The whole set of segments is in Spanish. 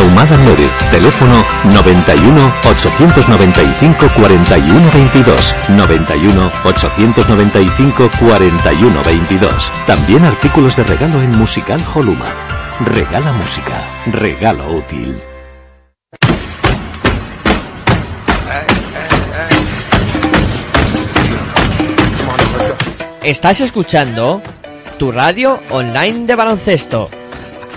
Ahumada 9. Teléfono 91 895 41 22. 91 895 41 22. También artículos de regalo en Musical Holuma. Regala música. Regalo útil. Estás escuchando tu radio online de baloncesto.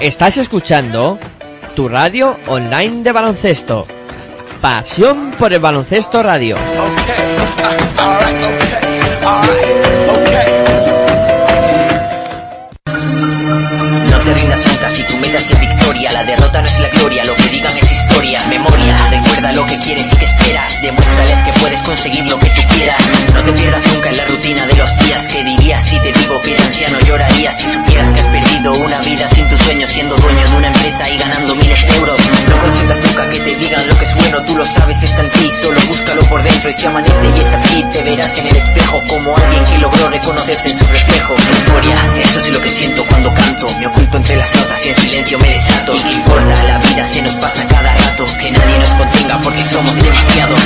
Estás escuchando tu radio online de baloncesto. Pasión por el baloncesto radio. No te rindas nunca si tu meta es victoria. La derrota no es la gloria, lo que digan es historia. Memoria, recuerda lo que quieres y que esperas. Demuéstrales que puedes conseguir lo que tú quieras. No te pierdas nunca en la rutina de los días. Que dirías si te digo que de anciano llorarías si supieras que has perdido una vida sin tus sueños, siendo dueño de una empresa y ganando miles de euros. No consientas nunca que te digan lo que es bueno, tú lo sabes, está en ti, solo búscalo por dentro. Y si amanece y es así, te verás en el espejo como alguien que logró reconocerse en su reflejo. Euforia, eso es lo que siento cuando canto. Me oculto entre las notas y en silencio me desato. ¿Y importa? La vida se nos pasa cada Que nadie nos contenga porque somos demasiados.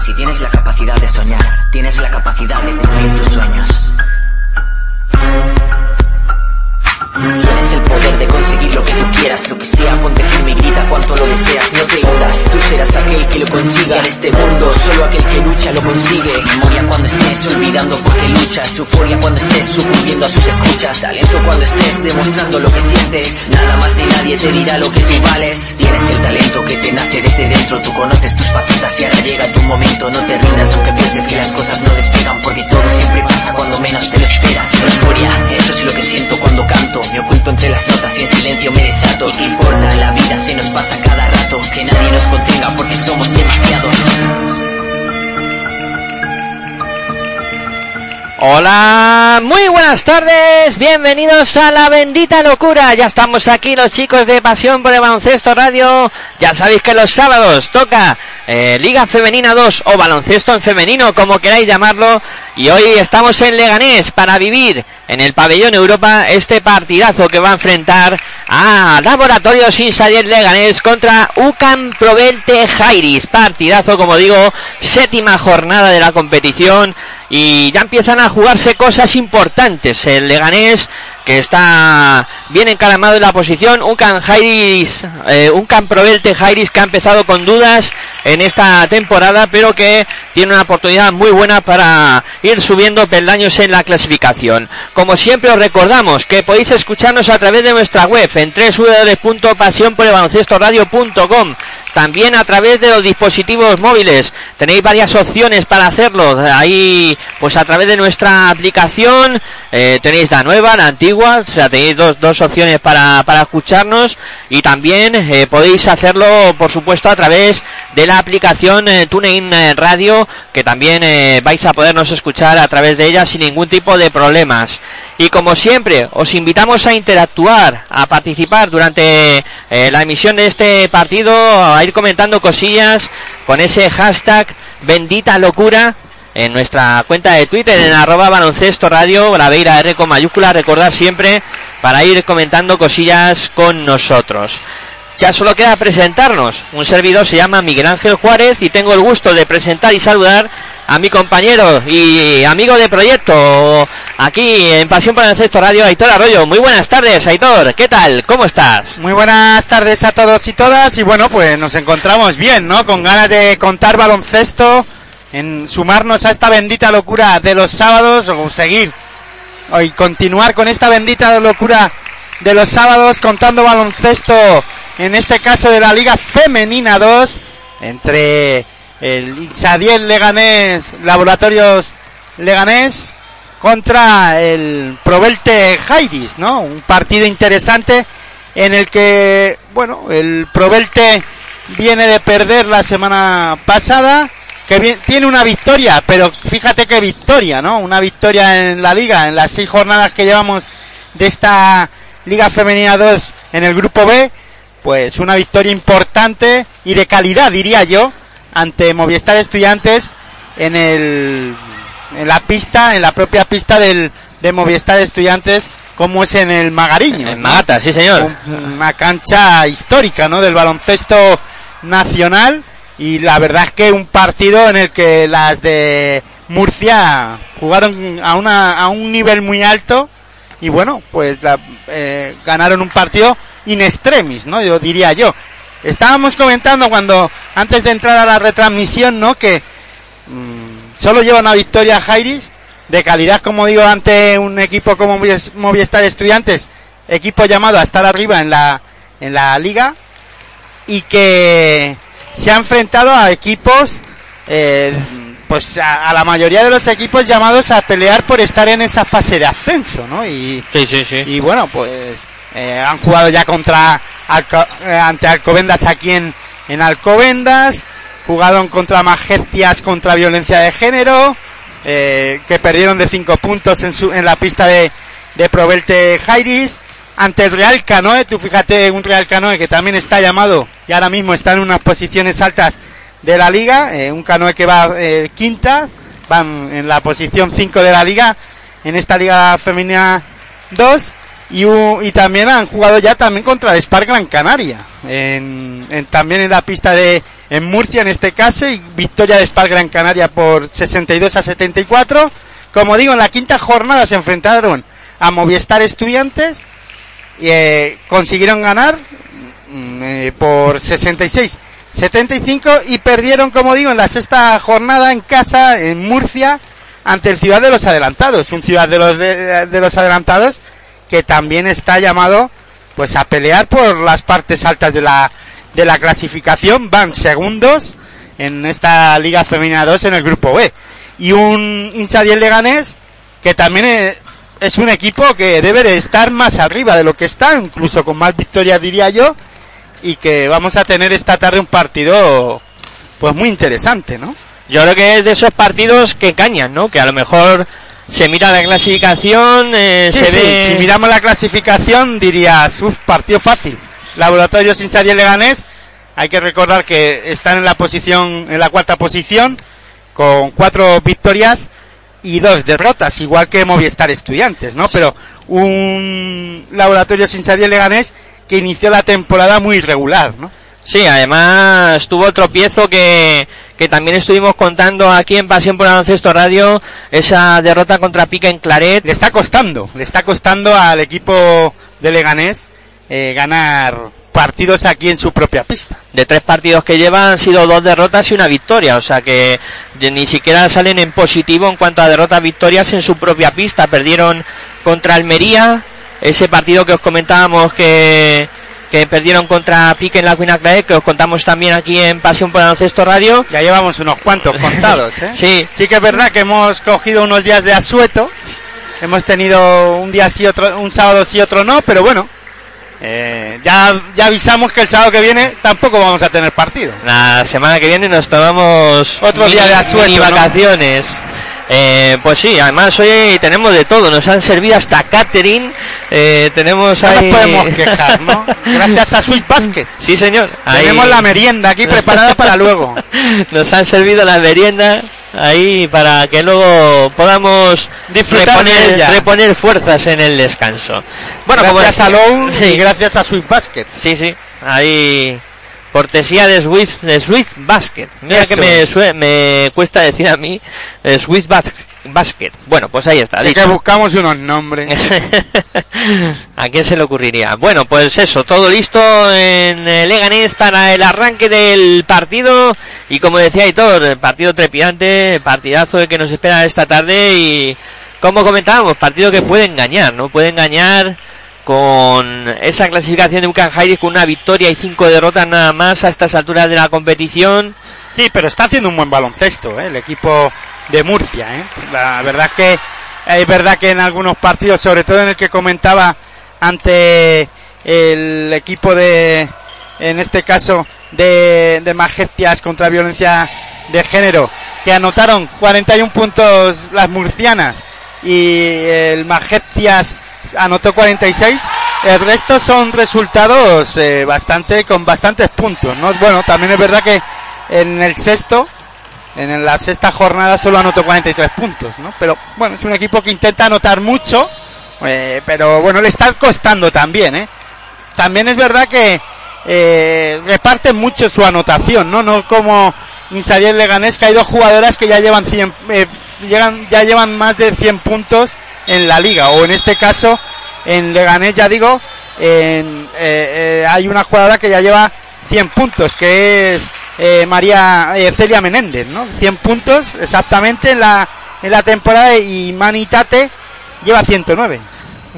Si tienes la capacidad de soñar, tienes la capacidad de cumplir tus sueños. Tienes el poder de conseguir lo que tú quieras, lo que sea, ponte firme y grita cuanto lo deseas, no te hundas, tú serás aquel que lo consiga. En este mundo, solo aquel que lucha lo consigue. Memoria cuando estés olvidando porque luchas, euforia cuando estés sucumbiendo a sus escuchas, talento cuando estés demostrando lo que sientes. Nada más ni nadie te dirá lo que tú vales. Tienes el talento que te nace desde dentro, tú conoces tus facetas y ahora llega tu momento. No te rindas aunque pienses que las cosas no despegan, porque todo siempre pasa cuando menos te lo esperas. Euforia, eso es lo que siento cuando canto. Me oculto entre las notas y en silencio me desato. ¿Y qué importa? La vida se nos pasa cada rato. Que nadie nos contenga porque somos demasiados. Hola, muy buenas tardes, bienvenidos a la bendita locura. Ya estamos aquí los chicos de Pasión por el Baloncesto Radio. Ya sabéis que los sábados toca eh, Liga Femenina 2 o Baloncesto en Femenino, como queráis llamarlo. Y hoy estamos en Leganés para vivir en el pabellón Europa este partidazo que va a enfrentar a Laboratorios Insadier Leganés contra UCAM Provelte Jairis. Partidazo, como digo, séptima jornada de la competición y ya empiezan a jugarse cosas importantes. El Leganés que está bien encaramado en la posición, un Can Jairis, eh, un Can Provelte Jairis que ha empezado con dudas en esta temporada, pero que tiene una oportunidad muy buena para ir subiendo peldaños en la clasificación. Como siempre os recordamos que podéis escucharnos a través de nuestra web en www.pasionporelbaloncestoradio.com también a través de los dispositivos móviles. Tenéis varias opciones para hacerlo. Ahí, pues a través de nuestra aplicación, eh, tenéis la nueva, la antigua, o sea, tenéis dos, dos opciones para, para escucharnos y también eh, podéis hacerlo, por supuesto, a través de la aplicación eh, TuneIn Radio, que también eh, vais a podernos escuchar a través de ella sin ningún tipo de problemas. Y como siempre, os invitamos a interactuar, a participar durante eh, la emisión de este partido, a ir comentando cosillas con ese hashtag bendita locura en nuestra cuenta de Twitter en arroba baloncesto radio, Braveira R con mayúscula, recordar siempre para ir comentando cosillas con nosotros. ya solo queda presentarnos. Un servidor se llama Miguel Ángel Juárez y tengo el gusto de presentar y saludar a mi compañero y amigo de proyecto aquí en Pasión por el Radio, Aitor Arroyo. Muy buenas tardes, Aitor. ¿Qué tal? ¿Cómo estás? Muy buenas tardes a todos y todas y bueno, pues nos encontramos bien, ¿no? Con ganas de contar baloncesto, en sumarnos a esta bendita locura de los sábados o seguir y continuar con esta bendita locura de los sábados contando baloncesto, en este caso de la Liga Femenina 2, entre el Insadiel Leganés, Laboratorios Leganés, contra el Provelte Jairis, ¿no? Un partido interesante en el que, bueno, el Provelte viene de perder la semana pasada, que tiene una victoria, pero fíjate qué victoria, ¿no? Una victoria en la liga, en las seis jornadas que llevamos de esta Liga Femenina 2 en el grupo B, pues una victoria importante y de calidad, diría yo, ante Movistar Estudiantes en el en la pista, en la propia pista del de Movistar Estudiantes como es en el Magariño. En Magata, sí señor. Una cancha histórica, ¿no? Del baloncesto nacional y la verdad es que un partido en el que las de Murcia jugaron a una a un nivel muy alto y bueno, pues eh, ganaron un partido in extremis, ¿no? Yo diría yo. Estábamos comentando cuando, antes de entrar a la retransmisión, ¿no? Que mm, solo lleva una victoria Jairis, de calidad, como digo, ante un equipo como Movistar Estudiantes, equipo llamado a estar arriba en la, en la liga, y que se ha enfrentado a equipos eh, pues a, la mayoría de los equipos llamados a pelear por estar en esa fase de ascenso, ¿no? Y, sí, sí, sí. y bueno, pues eh, han jugado ya contra eh, ante Alcobendas aquí en, en Alcobendas, jugaron contra Magestias contra violencia de género, eh, que perdieron de cinco puntos en, su, en la pista de, de Provelte Jairis, ante el Real Canoe, tú fíjate, un Real Canoe que también está llamado y ahora mismo está en unas posiciones altas de la liga, eh, un canoe que va eh, quinta, van en la posición 5 de la liga, en esta liga femenina 2, y, y también han jugado ya también contra el Spark Gran Canaria, en, también en la pista de en Murcia en este caso, y victoria de Spark Gran Canaria por 62 a 74. Como digo, en la quinta jornada se enfrentaron a Movistar Estudiantes eh, consiguieron ganar mm, por 66 75 y perdieron, como digo, en la sexta jornada en casa, en Murcia, ante el Ciudad de los Adelantados, un Ciudad de los, de, los Adelantados que también está llamado pues a pelear por las partes altas de la, de la clasificación, van segundos en esta Liga Femenina 2 en el Grupo B. Y un Insadiel Leganés que también es un equipo que debe de estar más arriba de lo que está, incluso con más victorias diría yo, y que vamos a tener esta tarde un partido pues muy interesante, ¿no? Yo creo que es de esos partidos que cañan, ¿no? Que a lo mejor se mira la clasificación, eh, se ve... Si miramos la clasificación dirías, uff, partido fácil. Laboratorio sin Leganés, hay que recordar que están en la posición, en la cuarta posición, con cuatro victorias y dos derrotas, igual que Movistar Estudiantes, ¿no? Pero un Laboratorio sin Leganés que inició la temporada muy irregular, ¿no? Sí, además tuvo el tropiezo que, que también estuvimos contando aquí en Pasión por Baloncesto Radio, esa derrota contra Pica en Claret. Le está costando, le está costando al equipo de Leganés eh, ganar partidos aquí en su propia pista. De tres partidos que llevan han sido dos derrotas y una victoria, o sea que ni siquiera salen en positivo en cuanto a derrotas victorias en su propia pista. Perdieron contra Almería, ese partido que os comentábamos que, que perdieron contra Pique en la Clare, que os contamos también aquí en Pasión por Baloncesto Radio. Ya llevamos unos cuantos contados, ¿eh? sí. Sí que es verdad que hemos cogido unos días de asueto. Hemos tenido un día sí, otro, un sábado sí, otro no, pero bueno. Eh, ya, ya avisamos que el sábado que viene tampoco vamos a tener partido. La semana que viene nos tomamos otro día de asueto. Vacaciones. Eh, pues sí, además hoy tenemos de todo, nos han servido hasta catering, eh, tenemos no ahí... podemos quejar, ¿no? Gracias a Sweet Basket. Sí, señor. Tenemos la merienda aquí preparada para luego. Nos han servido la merienda ahí para que luego podamos disfrutar reponer, reponer fuerzas en el descanso. Bueno, gracias a Lowe y gracias a Sweet Basket. Sí, sí. Ahí cortesía de Swiss, de Swiss Basket. Mira Eso que me, sue- me cuesta decir a mí eh, Swiss Bas- Basket. Bueno, pues ahí está. Así dicho. que buscamos unos nombres. ¿A quién se le ocurriría? Bueno, pues eso, todo listo en eh, Leganés para el arranque del partido. Y como decía Aitor, el partido trepidante, partidazo el que nos espera esta tarde. Y como comentábamos, partido que puede engañar, ¿no? Puede engañar con esa clasificación de Bucan con una victoria y cinco derrotas nada más a estas alturas de la competición. Sí, pero está haciendo un buen baloncesto, ¿eh? el equipo de Murcia. ¿eh? La verdad que es verdad que en algunos partidos, sobre todo en el que comentaba ante el equipo de, en este caso, de, de contra violencia de género, que anotaron 41 puntos las murcianas y el Majestias anotó 46. El resto son resultados eh, bastante con bastantes puntos, ¿no? Bueno, también es verdad que en el sexto, en la sexta jornada solo anotó 43 puntos. Pero bueno, es un equipo que intenta anotar mucho, eh, pero bueno, le está costando también, ¿eh? También es verdad que reparte mucho su anotación, ¿no? No como Insadier Leganés, que hay dos jugadoras que ya llevan 100, eh, llegan, ya llevan más de 100 puntos en la liga, o en este caso, en Leganés, ya digo, en, eh, eh, hay una jugadora que ya lleva 100 puntos, que es eh, María Celia Menéndez, ¿no? 100 puntos exactamente en la, en la temporada y Manitate lleva 109.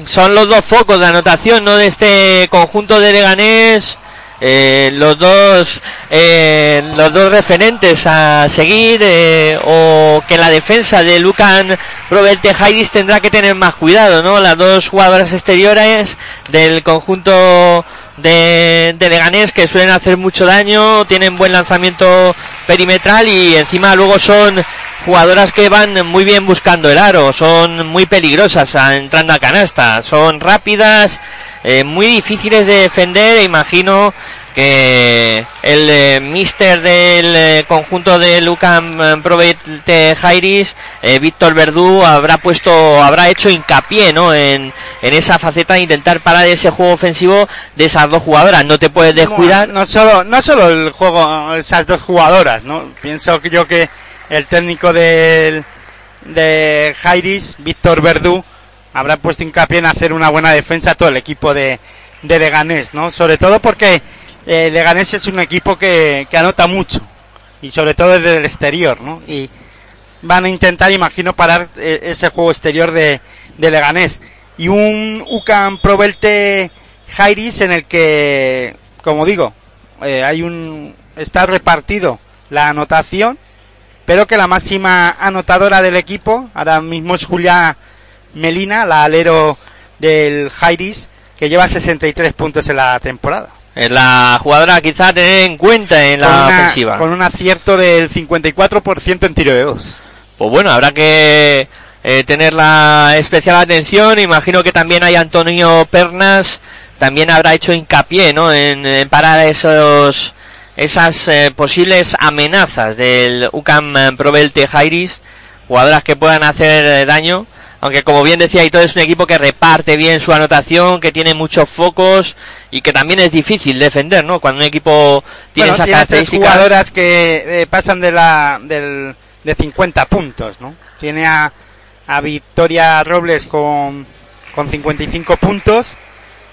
son los dos focos de anotación ¿no? de este conjunto de Leganés eh, los dos eh, los dos referentes a seguir eh, o que la defensa de Lucan Provelte Jairis tendrá que tener más cuidado no las dos jugadoras exteriores del conjunto de, de Leganés que suelen hacer mucho daño tienen buen lanzamiento perimetral y encima luego son jugadoras que van muy bien buscando el aro, son muy peligrosas a- entrando a canasta, son rápidas, eh, muy difíciles de defender e imagino que el eh, mister del eh, conjunto de Lucan Provete Jairis, Víctor Verdú, habrá puesto, habrá hecho hincapié ¿no? en, en esa faceta de intentar parar ese juego ofensivo de esas dos jugadoras. No te puedes descuidar. No, no solo, no solo el juego, esas dos jugadoras, ¿no? Pienso que yo que el técnico del, de Jairis, Víctor Verdú, habrá puesto hincapié en hacer una buena defensa todo el equipo de, Leganés, ¿no? Sobre todo porque eh, Leganés es un equipo que, anota mucho, y sobre todo desde el exterior, ¿no? Y van a intentar, imagino, parar eh, ese juego exterior de, de Leganés. Y un UCAM Provelte Jairis en el que, como digo, eh, hay un está repartido la anotación, pero que la máxima anotadora del equipo ahora mismo es Julia Melina, la alero del Jairis, que lleva 63 puntos en la temporada. Es la jugadora quizá a tener en cuenta en la con, una- ofensiva. con un acierto del 54% en tiro de dos. Pues bueno, habrá que eh, tener la especial atención. Imagino que también hay Antonio Pernas, también habrá hecho hincapié, ¿no? En, en parar esos esas eh, posibles amenazas del UCAM eh, Provelte Jairis, jugadoras que puedan hacer eh, daño. Aunque como bien decía todo es un equipo que reparte bien su anotación, que tiene muchos focos y que también es difícil defender, ¿no? Cuando un equipo tiene Bueno, esas tiene tres características. jugadoras que eh, pasan de la del, de 50 puntos, ¿no? Tiene a, a Victoria Robles con, con 55 puntos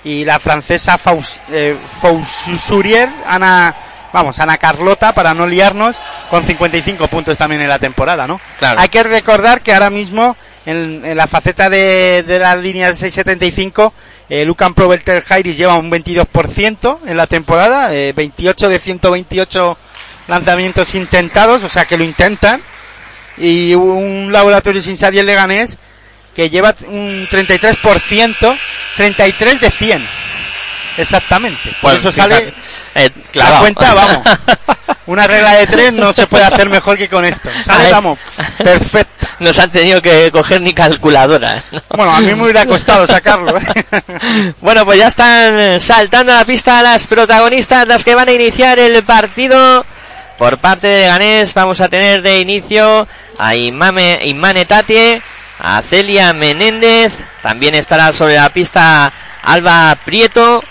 y la francesa Faus, eh, Faussurier, Ana, vamos, Ana Carlota, para no liarnos, con 55 puntos también en la temporada, ¿no? Claro. Hay que recordar que ahora mismo en, en la faceta de, de la línea de 675 eh, Lucan Provelter Jairis lleva un 22% en la temporada, eh, 28 de 128 lanzamientos intentados, o sea que lo intentan. Y un laboratorio sin Sadiel Leganés que lleva un 33%, 33 de 100. Exactamente. Por Bueno, eso fíjate, sale eh, la clavado. cuenta, vamos. Una regla de tres no se puede hacer mejor que con esto. Sale, vamos, perfecto. Nos han tenido que coger ni calculadora. ¿no? Bueno, a mí me hubiera costado sacarlo. ¿eh? Bueno, pues ya están eh, saltando a la pista las protagonistas, las que van a iniciar el partido. Por parte de Ganés vamos a tener de inicio a Imame, Imane Tatie, a Celia Menéndez, también estará sobre la pista Alba Prieto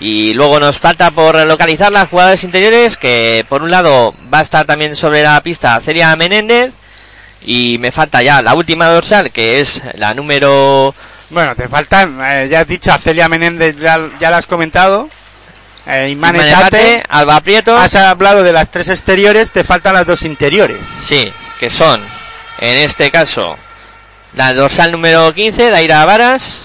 Y luego nos falta por localizar las jugadoras interiores, que por un lado va a estar también sobre la pista Celia Menéndez. Y me falta ya la última dorsal, que es la número... Bueno, te faltan, eh, ya has dicho a Celia Menéndez, ya, ya la has comentado. Eh, Alba Prieto. Has hablado de las tres exteriores, te faltan las dos interiores. Sí, que son, en este caso, la dorsal número 15, Daira Varas,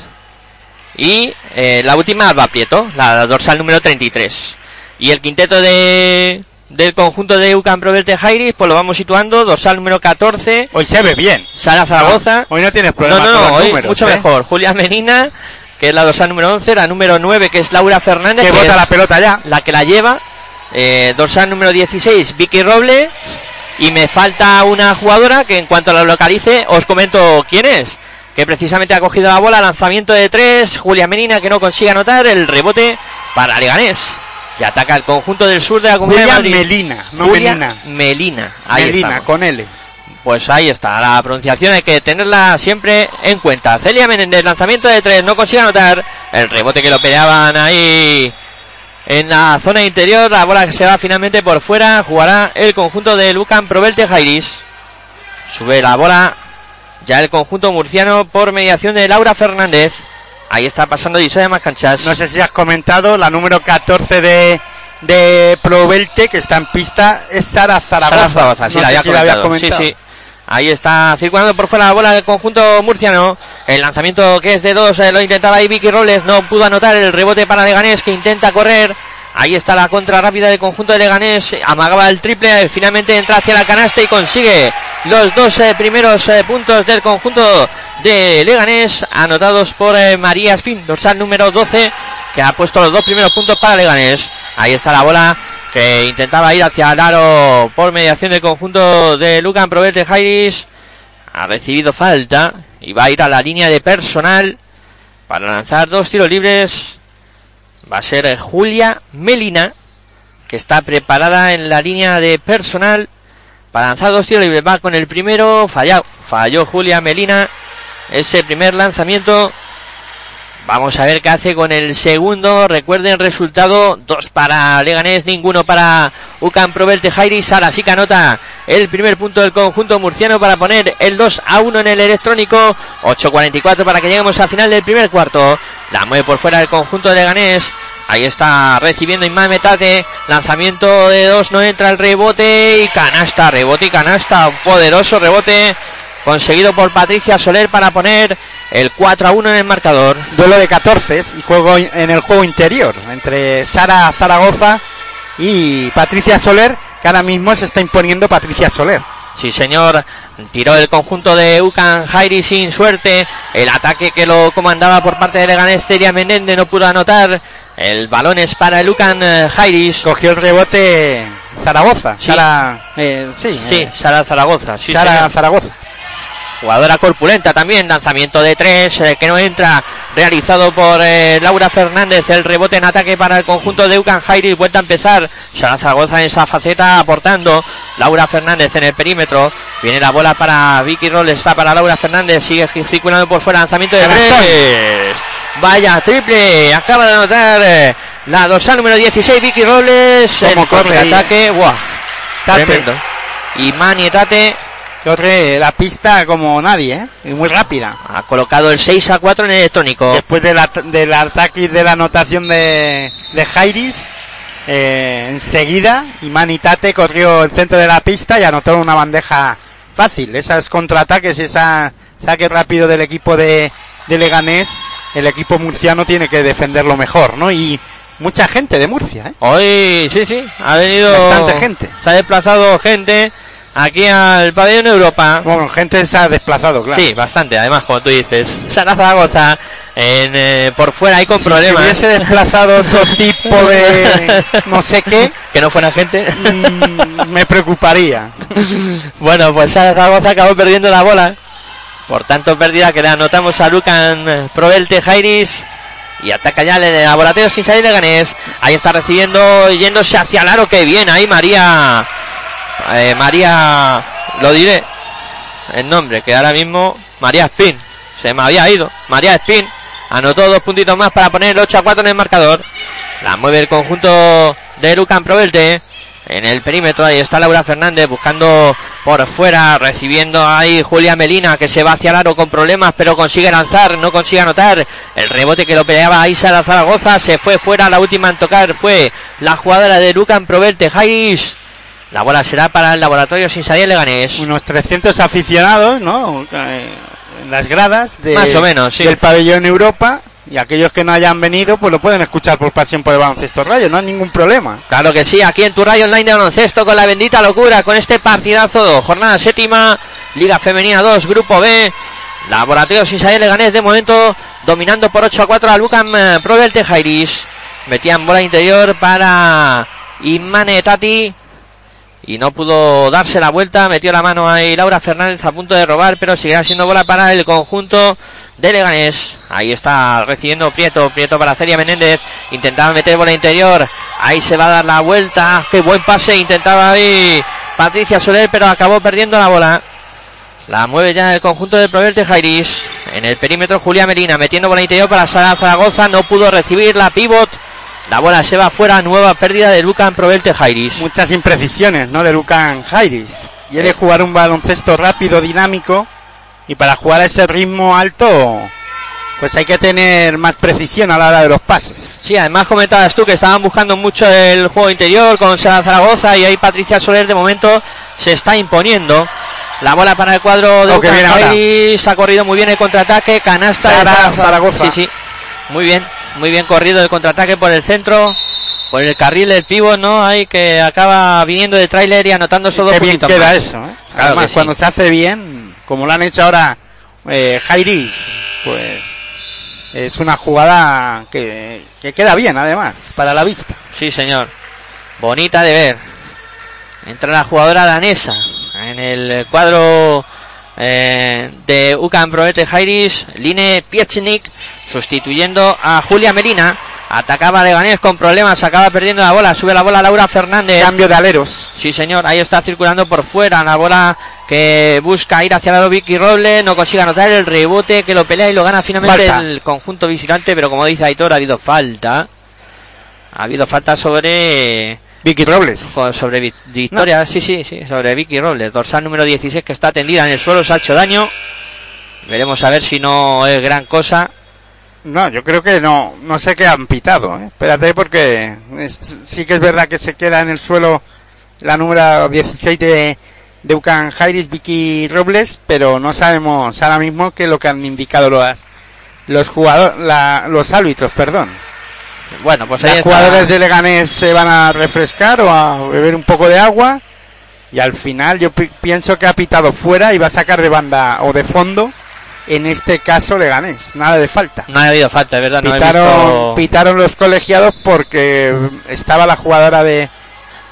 y eh, la última, Alba Prieto, la dorsal número 33. Y el quinteto de, del conjunto de UCAM Proverte Jairis, pues lo vamos situando, dorsal número 14, Hoy se ve bien. Sara Zaragoza. Hoy no tienes No, problema no, con no, hoy números, mucho ¿eh? mejor. Julia Menina, que es la dorsal número 11, la número 9, que es Laura Fernández, Que que bota la pelota ya. la que la lleva. Eh, dorsal número 16, Vicky Roble. Y me falta una jugadora que en cuanto la localice os comento quién es. Que precisamente ha cogido la bola, lanzamiento de tres, Julia Menina que no consigue anotar, el rebote para Leganés. Y ataca el conjunto del sur de la Comunidad Julia de Madrid. Melina, no Julia Melina. Melina. Ahí Melina, estamos. con L. Pues ahí está, la pronunciación hay que tenerla siempre en cuenta. Celia Menéndez, lanzamiento de tres, no consigue anotar. El rebote que lo peleaban ahí en la zona interior. La bola que se va finalmente por fuera. Jugará el conjunto de Lucan Provelte Jairis. Sube la bola ya el conjunto murciano por mediación de Laura Fernández. Ahí está pasando Disoya más canchas. No sé si has comentado, la número 14 de, de Provelte, que está en pista, es Sara Zaragoza. Sara Zaragoza, sí, No la había si la habías comentado. comentado. Sí, sí. Ahí está circulando por fuera la bola del conjunto murciano. El lanzamiento que es de dos eh, lo intentaba ahí Vicky Robles, no pudo anotar el rebote para Leganés que intenta correr. Ahí está la contra rápida del conjunto de Leganés. Amagaba el triple, finalmente entra hacia la canasta y consigue los dos eh, primeros eh, puntos del conjunto de Leganés, anotados por eh, María Spin, dorsal número 12, que ha puesto los dos primeros puntos para Leganés. Ahí está la bola que intentaba ir hacia el aro por mediación del conjunto de Lucan Proverte Jairis. Ha recibido falta y va a ir a la línea de personal para lanzar dos tiros libres. Va a ser eh, Julia Melina, que está preparada en la línea de personal para lanzar dos tiros libres. Va con el primero, fallado. Falló Julia Melina ese primer lanzamiento. Vamos a ver qué hace con el segundo. Recuerden resultado: dos para Leganés, ninguno para Ucan Proverte Jairi. Sara sí que anota el primer punto del conjunto murciano para poner el 2 a 1 en el electrónico. 8.44 para que lleguemos al final del primer cuarto. La mueve por fuera el conjunto de Leganés. Ahí está recibiendo Imán Metate. Lanzamiento de dos, no entra el rebote y canasta, rebote y canasta. Un poderoso rebote conseguido por Patricia Soler para poner el 4 a 1 en el marcador. Duelo de 14 y juego en el juego interior entre Sara Zaragoza y Patricia Soler, que ahora mismo se está imponiendo Patricia Soler. Sí, señor. Tiró el conjunto de Ucan Jairi sin suerte. El ataque que lo comandaba por parte de Leganés, Celia Menéndez no pudo anotar. El balón es para el Ucan eh, Jairis. Cogió el rebote Zaragoza. Sí. Sara, eh, sí, Sí, eh, Sara Zaragoza. Sí, Sara señor. Zaragoza. Jugadora corpulenta también, lanzamiento de tres eh, que no entra, realizado por eh, Laura Fernández, el rebote en ataque para el conjunto de Ucan Jairi, vuelta a empezar, Sara Zaragoza en esa faceta aportando, Laura Fernández en el perímetro, viene la bola para Vicky Roll, está para Laura Fernández, sigue circulando por fuera, lanzamiento de tres, vaya triple, acaba de anotar eh, la dorsal número 16, Vicky Robles, el corre ataque, guau, tremendo, y Mani Tate Corre la pista como nadie, ¿eh? Y muy rápida. ha colocado el 6 a 4 en el electrónico. Después del, at- del ataque y de la anotación de, de Jairis, eh, enseguida Imani Tate corrió el centro de la pista y anotó una bandeja fácil. Esas contraataques y esa saque rápido del equipo de, de Leganés, el equipo murciano tiene que defenderlo mejor, ¿no? Y mucha gente de Murcia, ¿eh? Hoy, sí, sí, ha venido. Bastante gente. Se ha desplazado gente aquí al pabellón Europa. Bueno, gente se ha desplazado, claro. Sí, bastante, además, como tú dices. Sara Zaragoza en, eh, por fuera ahí con si problemas. se hubiese desplazado otro tipo de no sé qué, Que no fuera gente. mm, me preocuparía. bueno, pues Sara Zaragoza acabó perdiendo la bola. Por tanto, pérdida que le anotamos a Lucan Provelte Jairis. Y ataca ya el laboratorio sin salir de Ganés. Ahí está recibiendo, yéndose hacia el aro. Que bien, ahí María. Eh, María. Lo diré. El nombre, que ahora mismo. María Spin. Se me había ido. María Spin. Anotó dos puntitos más para poner el 8 a 4 en el marcador. La mueve el conjunto de Lucan Provelte. En el perímetro ahí está Laura Fernández buscando por fuera, recibiendo ahí Julia Melina que se va hacia el aro con problemas, pero consigue lanzar, no consigue anotar. El rebote que lo peleaba Isa Zaragoza se fue fuera, la última en tocar fue la jugadora de Lucan Provelte, Jairis. La bola será para el laboratorio sin salir Leganés. Unos 300 aficionados, ¿no? Eh, En las gradas de, Más o menos, sí. del pabellón Europa. Y aquellos que no hayan venido, pues lo pueden escuchar por pasión por el baloncesto rayo, no hay ningún problema. Claro que sí, aquí en tu rayo online de baloncesto con la bendita locura, con este partidazo, jornada séptima, Liga Femenina 2, Grupo B, Laboratorio sin salir Leganés de momento dominando por 8 a 4 a Lucan eh, Pro del Tejairis. Metían bola interior para Imane Tati y no pudo darse la vuelta, metió la mano ahí Laura Fernández a punto de robar, pero seguirá siendo bola para el conjunto de Leganés. Ahí está recibiendo Prieto, Prieto para Celia Menéndez, intentaba meter bola interior, ahí se va a dar la vuelta, qué buen pase, intentaba ahí Patricia Soler, pero acabó perdiendo la bola. La mueve ya el conjunto de Proverte Jairis. En el perímetro Julia Melina metiendo bola interior para Sara Zaragoza. No pudo recibir la pivot. La bola se va fuera. Nueva pérdida de Lucan Proverte Jairis. Muchas imprecisiones, ¿no? De Lucan Jairis. Quiere jugar un baloncesto rápido, dinámico. Y para jugar a ese ritmo alto, pues hay que tener más precisión a la hora de los pases. Sí, además comentabas tú que estaban buscando mucho el juego interior con Sara Zaragoza y ahí Patricia Soler de momento se está imponiendo. La bola para el cuadro de Oh, ahora. Jairis. Ha corrido muy bien el contraataque. Canasta de Sara Zara- Zaragoza. Sí, sí. Muy bien. Muy bien corrido el contraataque por el centro. Por el carril del pivot, ¿no? Ahí que acaba viniendo de tráiler y anotando solo Qué dos bien queda más. eso, ¿eh? Claro Además, que sí. cuando se hace bien, como lo han hecho ahora eh, Jairis, pues es una jugada que, que queda bien, además, para la vista. Sí, señor. Bonita de ver. Entra la jugadora danesa en el cuadro eh, de Ucan Proete Jairis, Line Piechnik, sustituyendo a Julia Melina. Atacaba Leganés con problemas, acaba perdiendo la bola, sube la bola Laura Fernández. Cambio de aleros. Sí, señor, ahí está circulando por fuera la bola que busca ir hacia la Vicky Roble, no consigue anotar el rebote que lo pelea y lo gana finalmente Falta. el conjunto visitante, pero como dice Aitor, ha habido falta. Ha habido falta sobre Vicky Robles. con- sobre Vi- Victoria, sí, sí, sí, sobre Vicky Robles, dorsal número 16 que está tendida en el suelo, se ha hecho daño. Veremos a ver si no es gran cosa. No, yo creo que no, no sé qué han pitado. ¿eh? Espérate porque es- sí que es verdad que se queda en el suelo la número 16 de, de Ucan Jairis, Vicky Robles, pero no sabemos ahora mismo qué es lo que han indicado los, los jugadores, la- los árbitros, perdón. Bueno, pues ahí Los está. jugadores de Leganés se van a refrescar o a beber un poco de agua y al final yo pi- pienso que ha pitado fuera y va a sacar de banda o de fondo, en este caso Leganés, nada de falta. No ha habido falta, es verdad, no Pitaron, visto- pitaron los colegiados porque estaba la jugadora de,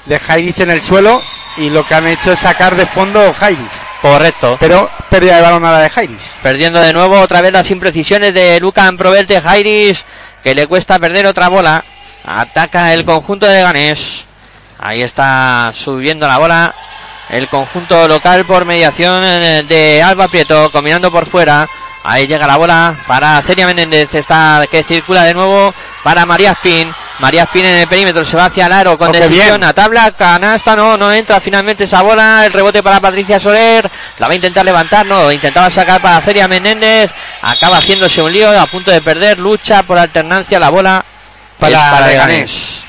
de Jairis en el suelo y lo que han hecho es sacar de fondo Jairis. Correcto. Pero pérdida de balón a la de Jairis. Perdiendo de nuevo otra vez las imprecisiones de Lucan Proverte Jairis, que le cuesta perder otra bola. Ataca el conjunto de Ganés. Ahí está subiendo la bola. El conjunto local por mediación eh, de Alba Prieto, combinando por fuera. Ahí llega la bola para Celia Menéndez. Está que circula de nuevo para María Spin. María Spin en el perímetro se va hacia el aro con Oh, decisión a tabla, canasta, no, no entra finalmente esa bola, el rebote para Patricia Soler, la va a intentar levantar, no, intentaba sacar para Celia Menéndez, acaba haciéndose un lío, a punto de perder, lucha por alternancia, la bola Para es Leganés.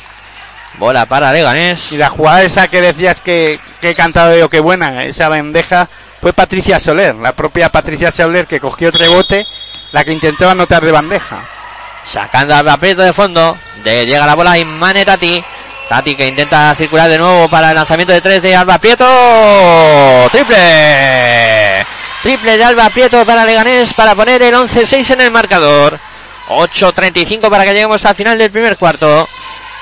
Bola para Leganés. Y la jugada esa que decías que, que he cantado yo, que buena, esa bandeja, fue Patricia Soler, la propia Patricia Soler que cogió el rebote, la que intentó anotar de bandeja. Sacando al aprieto de fondo, de, llega la bola Inmane Tati. Tati que intenta circular de nuevo para el lanzamiento de tres de Alba Prieto. Triple. Triple de Alba Prieto para Leganés para poner el 11-6 en el marcador. 8.35 para que lleguemos al final del primer cuarto.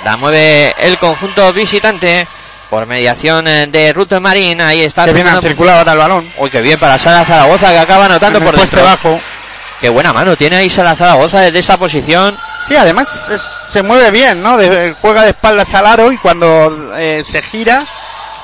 La mueve el conjunto visitante por mediación eh, de Ruth Marín. Ahí está. Que bien circulado el balón. Uy, qué bien para Sara Zaragoza que acaba anotando por dentro. bajo. Qué buena mano tiene ahí Zaragoza desde esa posición. Sí, además se mueve bien, ¿no? De- juega de espaldas al aro y cuando eh, se gira,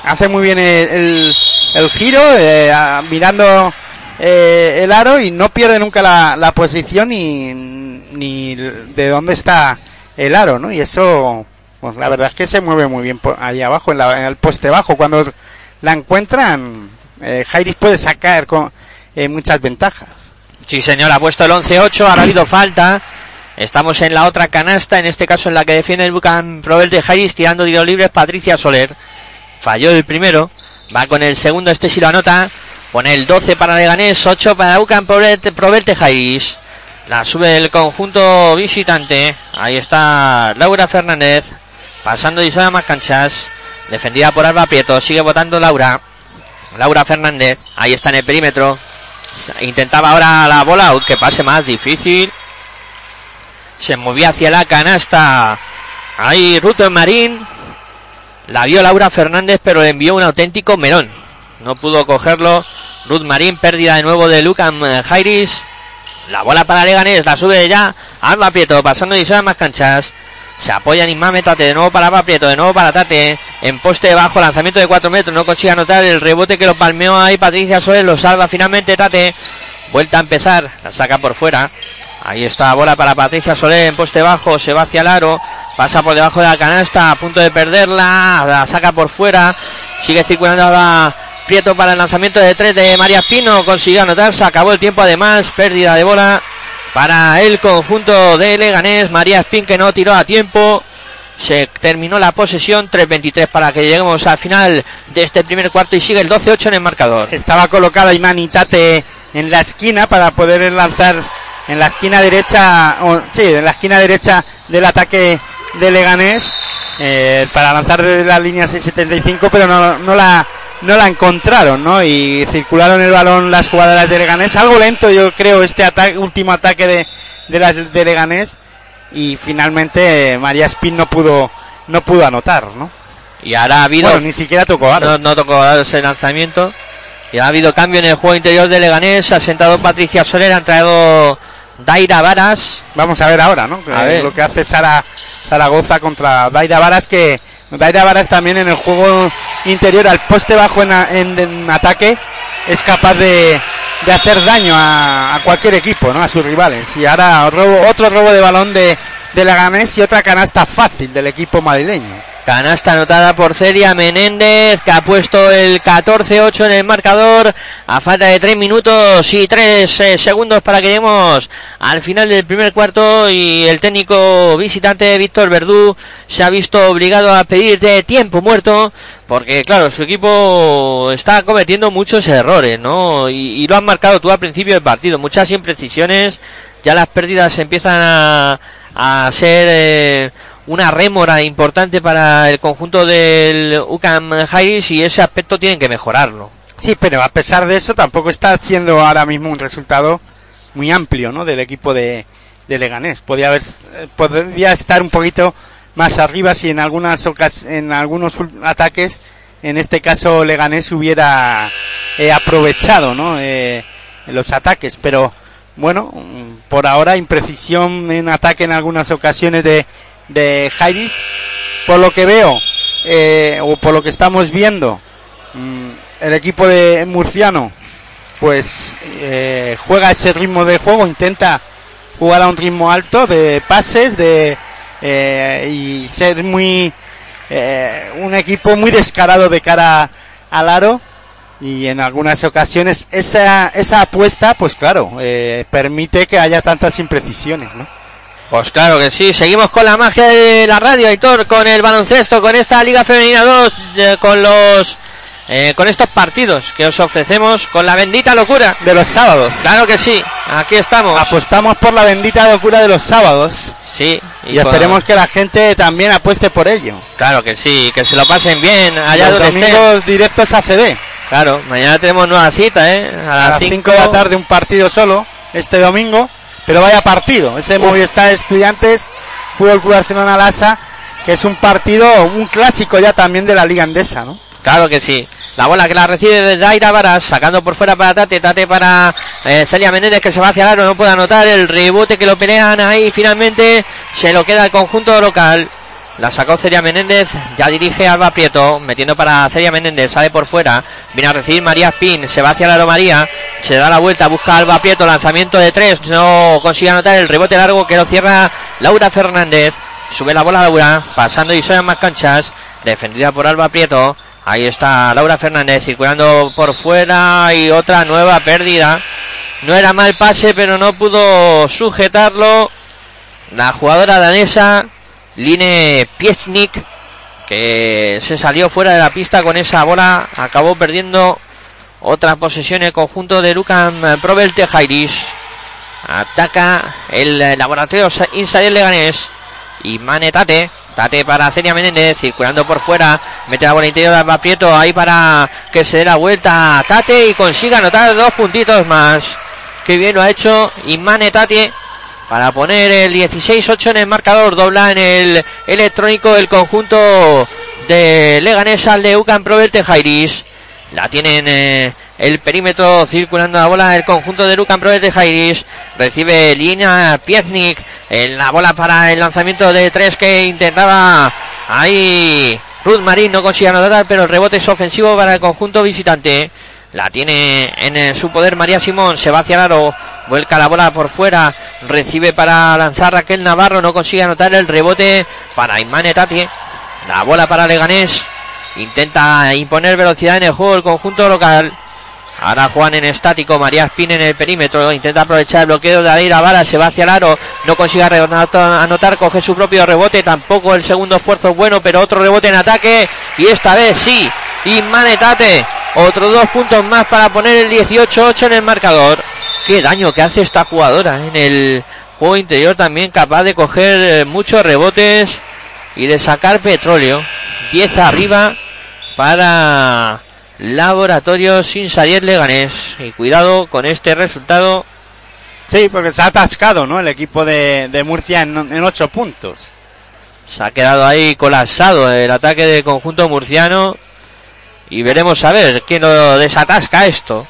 hace muy bien el, el- giro, eh, mirando eh, el aro y no pierde nunca la, la posición ni, ni de dónde está el aro, ¿no? Y eso, pues la verdad es que se mueve muy bien ahí abajo, en, la- el poste bajo. Cuando la encuentran, eh, Jairis puede sacar con eh, muchas ventajas. Sí, señor, ha puesto el 11-8, ahora ha habido falta. Estamos en la otra canasta, en este caso en la que defiende el Bucan Probel de Jairis, tirando tiros libres Patricia Soler. Falló el primero, va con el segundo, este sí lo anota. Pone el 12 para Leganés, 8 para Bucan Probel de. La sube el conjunto visitante. Ahí está Laura Fernández, pasando y a más canchas. Defendida por Alba Prieto, sigue votando Laura. Laura Fernández, ahí está en el perímetro. Intentaba ahora la bola, uy, que pase más difícil. Se movía hacia la canasta. Ahí Ruto Marín. La vio Laura Fernández, pero le envió un auténtico melón. No pudo cogerlo. Ruth Marín, pérdida de nuevo de Lucan Jairis. La bola para Leganés, la sube ya. Alba Prieto, pasando y más canchas. Se apoya en Imame Tate, de nuevo para Alba Prieto, de nuevo para Tate. En poste bajo, lanzamiento de 4 metros, no consigue anotar el rebote que lo palmeó ahí Patricia Soler, lo salva finalmente Tate. Vuelta a empezar, la saca por fuera. Ahí está la bola para Patricia Soler en poste bajo, se va hacia el aro, pasa por debajo de la canasta, a punto de perderla, la saca por fuera, sigue circulando la Prieto para el lanzamiento de tres de María Espino, consiguió anotar, se acabó el tiempo además, pérdida de bola para el conjunto de Leganés, María Espín que no tiró a tiempo, se terminó la posesión, 3.23 para que lleguemos al final de este primer cuarto y sigue el 12-8 en el marcador. Estaba colocada Imani Tate en la esquina para poder lanzar en la esquina derecha, sí, en la esquina derecha del ataque de Leganés eh, para lanzar desde la línea 675, pero no, no la no la encontraron, ¿no? Y circularon el balón las jugadoras de Leganés. Algo lento, yo creo, este ataque, último ataque de, de las de Leganés. Y finalmente eh, María Spin no pudo, no pudo anotar, ¿no? Y ahora ha habido... Bueno, ni siquiera tocó aro. no, no tocó ese lanzamiento. Y ha habido cambio en el juego interior de Leganés. Ha sentado Patricia Soler, ha traído Daira Varas. Vamos a ver ahora, ¿no? A Eh, ver. Lo que hace Sara Zaragoza contra Daira Varas, que Daira Varas también en el juego interior, al poste bajo en, ataque, es capaz de, de hacer daño a, a cualquier equipo, ¿no? A sus rivales. Y ahora robo- otro robo de balón de, de Leganés y otra canasta fácil del equipo madrileño. Canasta anotada por Celia Menéndez, que ha puesto el 14-8 en el marcador, a falta de 3 minutos y 3 segundos para que lleguemos al final del primer cuarto y el técnico visitante Víctor Verdú se ha visto obligado a pedir de tiempo muerto, porque claro, su equipo está cometiendo muchos errores, ¿no? Y, y lo han marcado tú al principio del partido, muchas imprecisiones, ya las pérdidas empiezan a, a ser... eh, una rémora importante para el conjunto del UCAM Jairis y ese aspecto tienen que mejorarlo. Sí, pero a pesar de eso tampoco está haciendo ahora mismo un resultado muy amplio, ¿no? Del equipo de, de Leganés. Podría haber, eh, podría estar un poquito más arriba si en algunas en algunos ataques, en este caso Leganés hubiera eh, aprovechado, ¿no? Eh, los ataques, pero bueno, por ahora imprecisión en ataque en algunas ocasiones de, de Jairis. Por lo que veo, eh, o por lo que estamos viendo, mm, el equipo de Murciano pues eh, juega ese ritmo de juego, intenta jugar a un ritmo alto de pases de eh, y ser muy un equipo muy descarado de cara al aro y en algunas ocasiones esa esa apuesta pues claro eh, permite que haya tantas imprecisiones ¿no? Pues claro que sí, seguimos con la magia de la radio, Aitor, con el baloncesto, con esta Liga Femenina 2, eh, con los eh, con estos partidos que os ofrecemos con la bendita locura. de los sábados Claro que sí, aquí estamos. apostamos por la bendita locura de los sábados Sí, y, esperemos que la gente también apueste por ello Claro que sí, que se lo pasen bien allá los donde estén. directos a CD Claro, mañana tenemos nueva cita, ¿eh? a A las 5 de la tarde un partido solo este domingo, pero vaya partido, ese Movistar Estudiantes Fútbol Club Barcelona Lasa, que es un partido, un clásico ya también de la Liga Andesa, ¿no? Claro que sí. La bola que la recibe de Daira Varas, sacando por fuera para Tate, Tate para eh, Celia Menéndez que se va hacia el aro, no puede anotar el rebote que lo pelean ahí, finalmente se lo queda el conjunto local. La sacó Celia Menéndez, ya dirige Alba Prieto, metiendo para Celia Menéndez, sale por fuera, viene a recibir María Spin, se va hacia aro María, se da la vuelta, busca a Alba Prieto, lanzamiento de tres, no consigue anotar el rebote largo que lo cierra Laura Fernández. Sube la bola Laura, pasando y son más canchas. Defendida por Alba Prieto. Ahí está Laura Fernández circulando por fuera y otra nueva pérdida. No era mal pase, pero no pudo sujetarlo. La jugadora danesa, Line Piesnik, que se salió fuera de la pista con esa bola, acabó perdiendo otra posesión en el conjunto de Lucan Provelte Jairis. Ataca el laboratorio Inside Leganés y Manetate. Tate para Celia Menéndez, circulando por fuera, mete la bola interior Alba Prieto, ahí para que se dé la vuelta a Tate y consiga anotar dos puntitos más. Que bien lo ha hecho Imane Tate para poner el 16-8 en el marcador, dobla en el electrónico el conjunto de Leganés al de Ucan Proverte Jairis. La tienen eh, el perímetro circulando la bola el conjunto de Lucan Proves de Jairis. Recibe línea Pieznik. En la bola para el lanzamiento de tres que intentaba ahí Ruth Marín. No consigue anotar, pero el rebote es ofensivo para el conjunto visitante. La tiene en eh, su poder María Simón. Se va hacia el aro. Vuelca la bola por fuera. Recibe para lanzar Raquel Navarro. No consigue anotar el rebote para Imane Tati. La bola para Leganés. Intenta imponer velocidad en el juego el conjunto local. Ahora Juan en estático, María Espín en el perímetro, intenta aprovechar el bloqueo de Aleira Vara, se va hacia el aro, no consigue anotar, coge su propio rebote, tampoco el segundo esfuerzo es bueno, pero otro rebote en ataque, y esta vez sí, y Manetate, otros dos puntos más para poner el 18-8 en el marcador. Qué daño que hace esta jugadora en el juego interior también, capaz de coger eh, muchos rebotes y de sacar petróleo. 10 arriba para Laboratorio sin salir Leganés. Y cuidado con este resultado. Sí, porque se ha atascado, ¿no? El equipo de, Murcia en, en 8 puntos. Se ha quedado ahí colapsado el ataque del conjunto murciano. Y veremos a ver quién lo desatasca esto.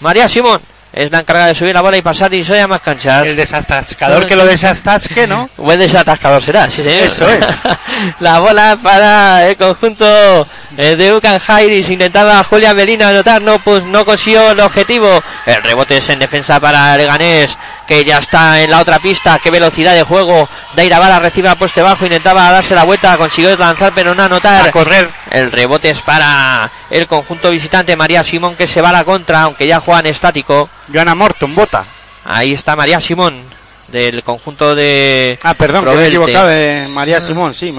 María Simón es la encargada de subir la bola y pasar y soy a más canchas. El desatascador que lo desatasque, ¿no? Buen desatascador será, sí señor. Eso es. la bola para el conjunto eh, de Ucan Jairis. Intentaba Julia Belina anotar, no, pues no consiguió el objetivo. El rebote es en defensa para Leganés, que ya está en la otra pista. Qué velocidad de juego. Daira Bala recibe a poste bajo, intentaba darse la vuelta, consiguió lanzar, pero no anotar. A correr. El rebote es para el conjunto visitante María Simón, que se va a la contra, aunque ya juegan estático. Joana Morton, bota. Ahí está María Simón, del conjunto de. Ah, perdón, que me he equivocado de María Simón, sí.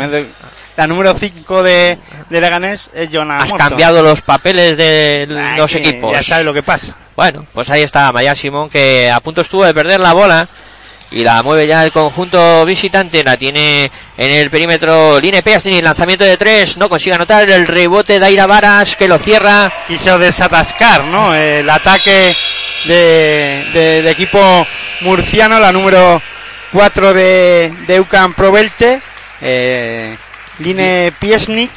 La número 5 de, de Leganés es Joana Has cambiado los papeles de los equipos. Ya sabes lo que pasa. Bueno, pues ahí está María Simón, que a punto estuvo de perder la bola y la mueve ya el conjunto visitante, la tiene en el perímetro Line el lanzamiento de tres, no consigue anotar el rebote de Aira Varas que lo cierra. Quiso desatascar, ¿no? El ataque de, equipo murciano, la número 4 de, de Ucan Provelte, eh, Line Piesnik,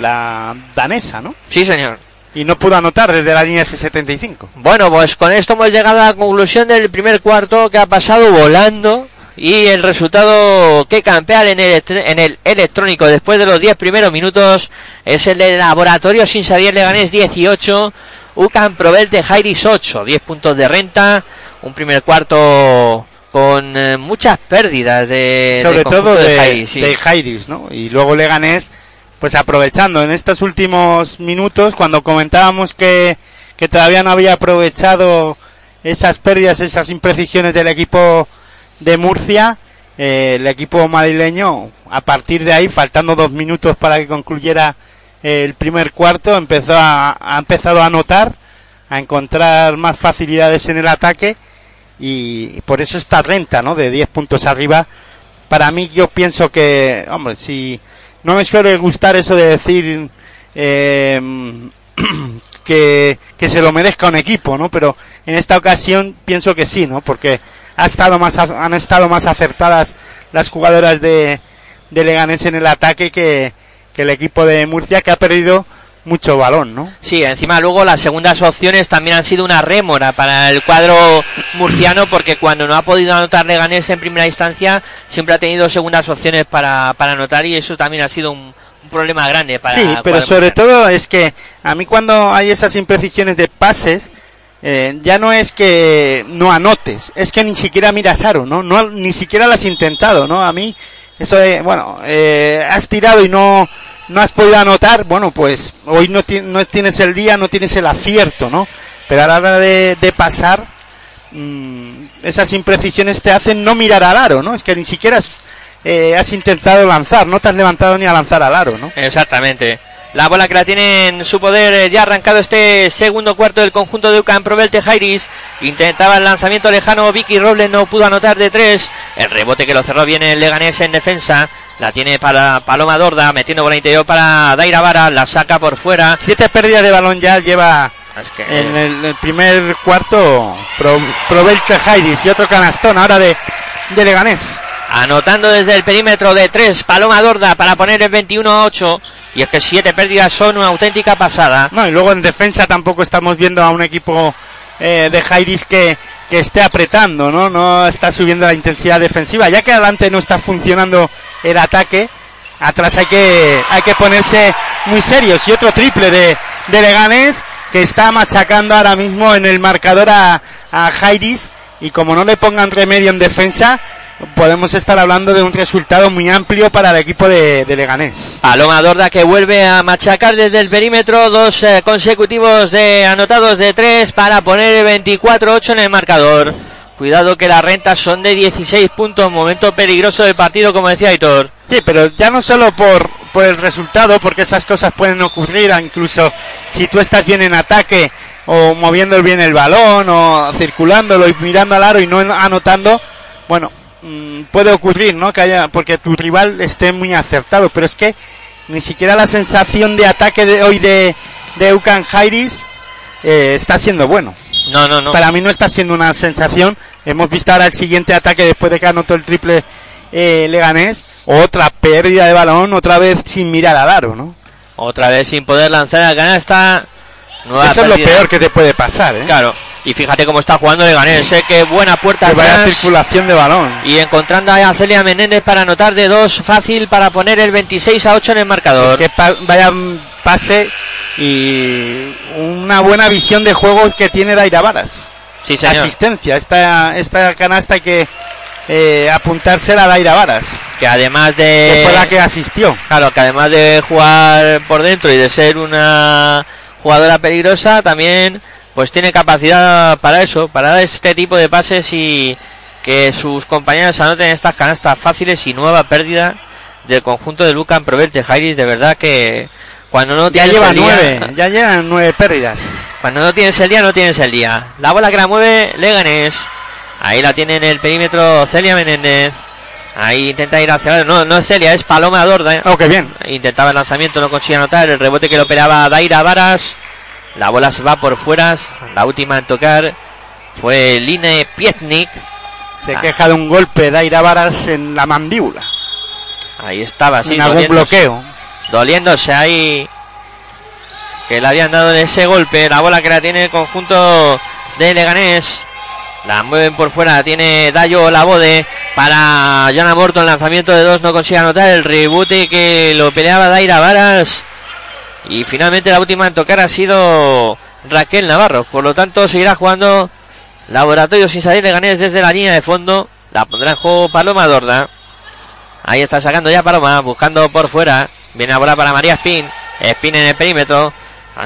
la danesa, ¿no? Sí, señor y no pudo anotar desde la línea S75. Bueno, pues con esto hemos llegado a la conclusión del primer cuarto que ha pasado volando y el resultado que campea en el, en el electrónico después de los 10 primeros minutos es el de Laboratorio Sin Sabier Leganés 18, UCAM Provelte Jairis 8, 10 puntos de renta, un primer cuarto con eh, muchas pérdidas de sobre todo de, Jairis, de Jairis, ¿no? Y luego Leganés pues aprovechando en estos últimos minutos, cuando comentábamos que, que todavía no había aprovechado esas pérdidas, esas imprecisiones del equipo de Murcia, eh, el equipo madrileño, a partir de ahí, faltando dos minutos para que concluyera el primer cuarto, empezó a, ha empezado a anotar, a encontrar más facilidades en el ataque y, por eso esta renta, ¿no? De 10 puntos arriba. Para mí yo pienso que, hombre, si no me suele gustar eso de decir eh, que, se lo merezca un equipo, ¿no? Pero en esta ocasión pienso que sí, ¿no? Porque ha estado más, han estado más acertadas las jugadoras de, de Leganés en el ataque que, que el equipo de Murcia que ha perdido mucho balón, ¿no? Sí, encima luego las segundas opciones también han sido una rémora para el cuadro murciano porque cuando no ha podido anotar Leganés en primera instancia siempre ha tenido segundas opciones para, para anotar y eso también ha sido un, problema grande para Sí, pero sobre todo es que a mí cuando hay esas imprecisiones de pases eh, ya no es que no anotes, es que ni siquiera miras aro, ¿no? no ni siquiera las has intentado, ¿no? A mí Eso de, bueno, eh, has tirado y no, no has podido anotar, bueno, pues hoy no, no tienes el día, no tienes el acierto, ¿no? Pero a la hora de, pasar, mmm, esas imprecisiones te hacen no mirar al aro, ¿no? Es que ni siquiera has, eh, has intentado lanzar, no te has levantado ni a lanzar al aro, ¿no? Exactamente. La bola que la tiene en su poder, eh, ya arrancado este segundo cuarto del conjunto de Ucan Provelte Jairis. Intentaba el lanzamiento lejano, Vicky Robles no pudo anotar de tres. El rebote que lo cerró bien el Leganés en defensa. La tiene para Paloma Dorda, metiendo bola interior para Daira Vara, la saca por fuera. Siete pérdidas de balón ya lleva es que... en el, el, primer cuarto Pro, Jairis y otro canastón ahora de, de Leganés. Anotando desde el perímetro de tres, Paloma Dorda para poner el 21 a 8. Y es que siete pérdidas son una auténtica pasada. No, y luego en defensa tampoco estamos viendo a un equipo eh, de Jairis que, que esté apretando, ¿no? No está subiendo la intensidad defensiva. Ya que adelante no está funcionando el ataque, atrás hay que, hay que ponerse muy serios. Y otro triple de, de Leganés que está machacando ahora mismo en el marcador a, a Jairis. Y como no le pongan remedio en defensa, podemos estar hablando de un resultado muy amplio para el equipo de, de Leganés. Paloma Dorda que vuelve a machacar desde el perímetro, dos eh, consecutivos de anotados de tres para poner 24-8 en el marcador. Cuidado que las rentas son de 16 puntos, momento peligroso del partido, como decía Aitor. Sí, pero ya no solo por, por el resultado, porque esas cosas pueden ocurrir, incluso si tú estás bien en ataque o moviendo bien el balón o circulándolo y mirando al aro y no anotando, bueno, puede ocurrir, ¿no? Que haya, porque tu rival esté muy acertado, pero es que ni siquiera la sensación de ataque de hoy de, de Eucan Jairis eh, está siendo bueno. No, no, no. Para mí no está siendo una sensación. Hemos visto ahora el siguiente ataque después de que anotó el triple eh, Leganés. Otra pérdida de balón, otra vez sin mirar al aro, ¿no? Otra vez sin poder lanzar a canasta. Nueva Eso pérdida. es lo peor que te puede pasar, ¿eh? Claro. Y fíjate cómo está jugando Leganés, sé que buena puerta que vaya circulación de balón. Y encontrando a Celia Menéndez para anotar de dos fácil para poner el 26 a 8 en el marcador. Es que pa vaya pase y una buena visión de juego que tiene Daira Varas. Sí, señor. Asistencia, esta, esta canasta hay que eh, apuntársela a Daira Varas. Que además de... Que fue la que asistió. Claro, que además de jugar por dentro y de ser una jugadora peligrosa, también pues tiene capacidad para eso, para dar este tipo de pases y que sus compañeros anoten estas canastas fáciles y nueva pérdida del conjunto de Lucan Proverte Jairis, de verdad que cuando no ya lleva nueve, día, ya llevan nueve pérdidas. Cuando no tienes el día, no tienes el día. La bola que la mueve Leganés. Ahí la tiene en el perímetro Celia Menéndez. Ahí intenta ir hacia no, no es Celia, es Paloma Dorda. Oh, qué bien. Intentaba el lanzamiento, no consigue anotar. El rebote que lo operaba Daira Varas. La bola se va por fuera. La última en tocar fue Line Pietnik. Se ah. queja de un golpe de Aira Varas en la mandíbula. Ahí estaba, sí. En algún bloqueo. Doliéndose ahí. Que le habían dado ese golpe. La bola que la tiene el conjunto de Leganés. La mueven por fuera. Tiene Dayo Labode para Jana Morton. Lanzamiento de dos. No consigue anotar el rebote que lo peleaba Daira Varas. Y finalmente la última en tocar ha sido Raquel Navarro. Por lo tanto, seguirá jugando Laboratorio sin salir de Ganés desde la línea de fondo. La pondrá en juego Paloma Dorda. Ahí está sacando ya Paloma, buscando por fuera. Viene a bola para María Spin. Spin en el perímetro.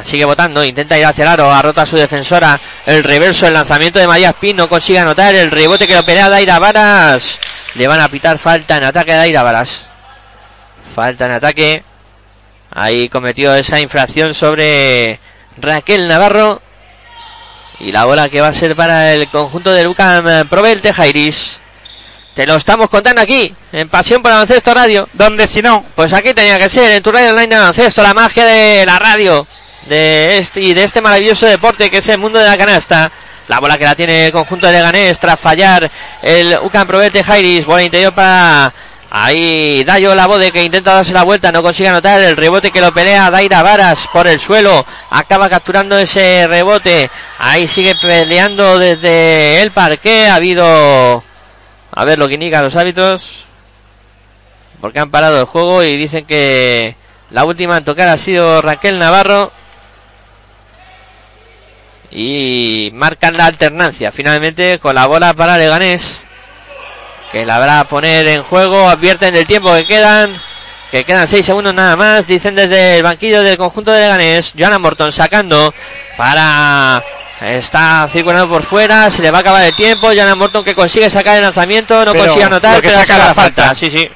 Sigue votando, intenta ir hacia el aro, ha roto a su defensora. El reverso, el lanzamiento de María Spin no consigue anotar. El rebote que lo pelea Daira Varas. Le van a pitar falta en ataque a Daira Varas. Falta en ataque. Ahí cometió esa infracción sobre Raquel Navarro. Y la bola que va a ser para el conjunto de Lucas Probel Jairis. Te lo estamos contando aquí, en Pasión por Baloncesto Radio. ¿Dónde si no? Pues aquí tenía que ser, en tu radio online de baloncesto, la magia de la radio. De este, y de este maravilloso deporte que es el mundo de la canasta. La bola que la tiene el conjunto de Leganés tras fallar el UCAM Probel Jairis. Bola interior para Ahí Dayo Labode que intenta darse la vuelta, no consigue anotar el rebote que lo pelea Daira Varas por el suelo, acaba capturando ese rebote. Ahí sigue peleando desde el parque. Ha habido, a ver lo que indican los hábitos, porque han parado el juego y dicen que la última en tocar ha sido Raquel Navarro. Y marcan la alternancia finalmente con la bola para Leganés. que la habrá a poner en juego. Advierten del tiempo que quedan. Que quedan 6 segundos nada más. Dicen desde el banquillo del conjunto de Leganés. Joana Morton sacando para. Está circulando por fuera. Se le va a acabar el tiempo. Joana Morton que consigue sacar el lanzamiento. No Pero consigue anotar. Pero saca la falta. falta. Sí, sí.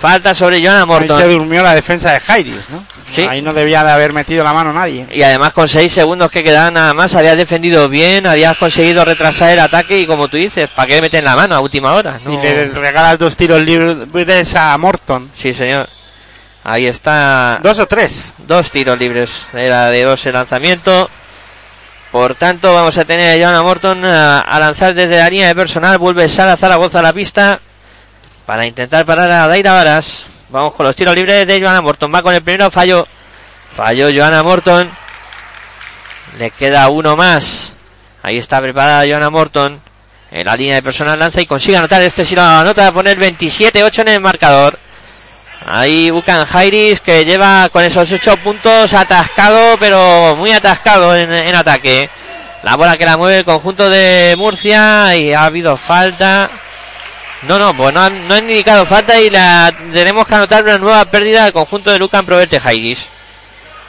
Falta sobre Joana Ahí Morton. se durmió la defensa de Jairis, ¿no? Sí. Ahí no debía de haber metido la mano nadie. Y además con 6 segundos que quedaban nada más, habías defendido bien, habías conseguido retrasar el ataque y como tú dices, ¿para qué le meten la mano a última hora? No. Y le regalas dos tiros libres a Morton. Sí, señor. Ahí está. Dos o tres. Dos tiros libres. Era de dos el lanzamiento. Por tanto, vamos a tener a Joana Morton a, a lanzar desde la línea de personal. Vuelve Sara Zaragoza a la pista para intentar parar a Daira Varas. Vamos con los tiros libres de Joana Morton. Va con el primero, falló. Falló Joana Morton. Le queda uno más. Ahí está preparada Joana Morton. En la línea de personal lanza y consigue anotar. Este si lo anota, a poner 27-8 en el marcador. Ahí Bucan Jairis que lleva con esos 8 puntos atascado, pero muy atascado en ataque. La bola que la mueve el conjunto de Murcia y ha habido falta. No, no, pues no han, no han indicado falta y la tenemos que anotar una nueva pérdida del conjunto de Lucan Proverte Jairis.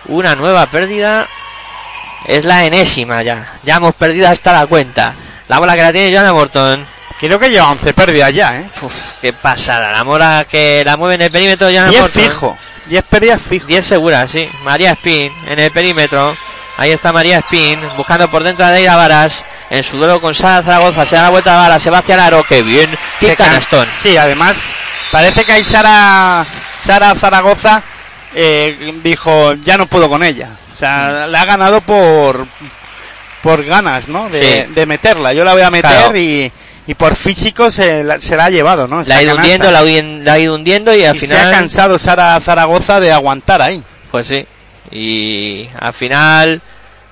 Una nueva pérdida. Es la enésima ya. Ya hemos perdido hasta la cuenta. La bola que la tiene Joana Morton. Creo que lleva 11 pérdidas ya, ¿eh? Uf, qué pasada. La bola que la mueve en el perímetro Joana 10 Morton. fijo. 10 pérdidas fijo. 10 seguras, sí. María Spin en el perímetro. Ahí está María Spin buscando por dentro a Deira Varas. En su duelo con Sara Zaragoza. Se da la vuelta a Varas. Sebastián Aro. Qué bien. Qué canastón. Sí, además, parece que ahí Sara, Sara Zaragoza eh, dijo, ya no puedo con ella. O sea, la ha ganado por por ganas, ¿no? De, Sí. de meterla. Yo la voy a meter Claro. y, y por físico se la, se la ha llevado, ¿no? Esta La ha ido canasta. hundiendo, la, la ha ido hundiendo y al y se ha final. cansado Sara Zaragoza de aguantar ahí. Pues sí. Y al final.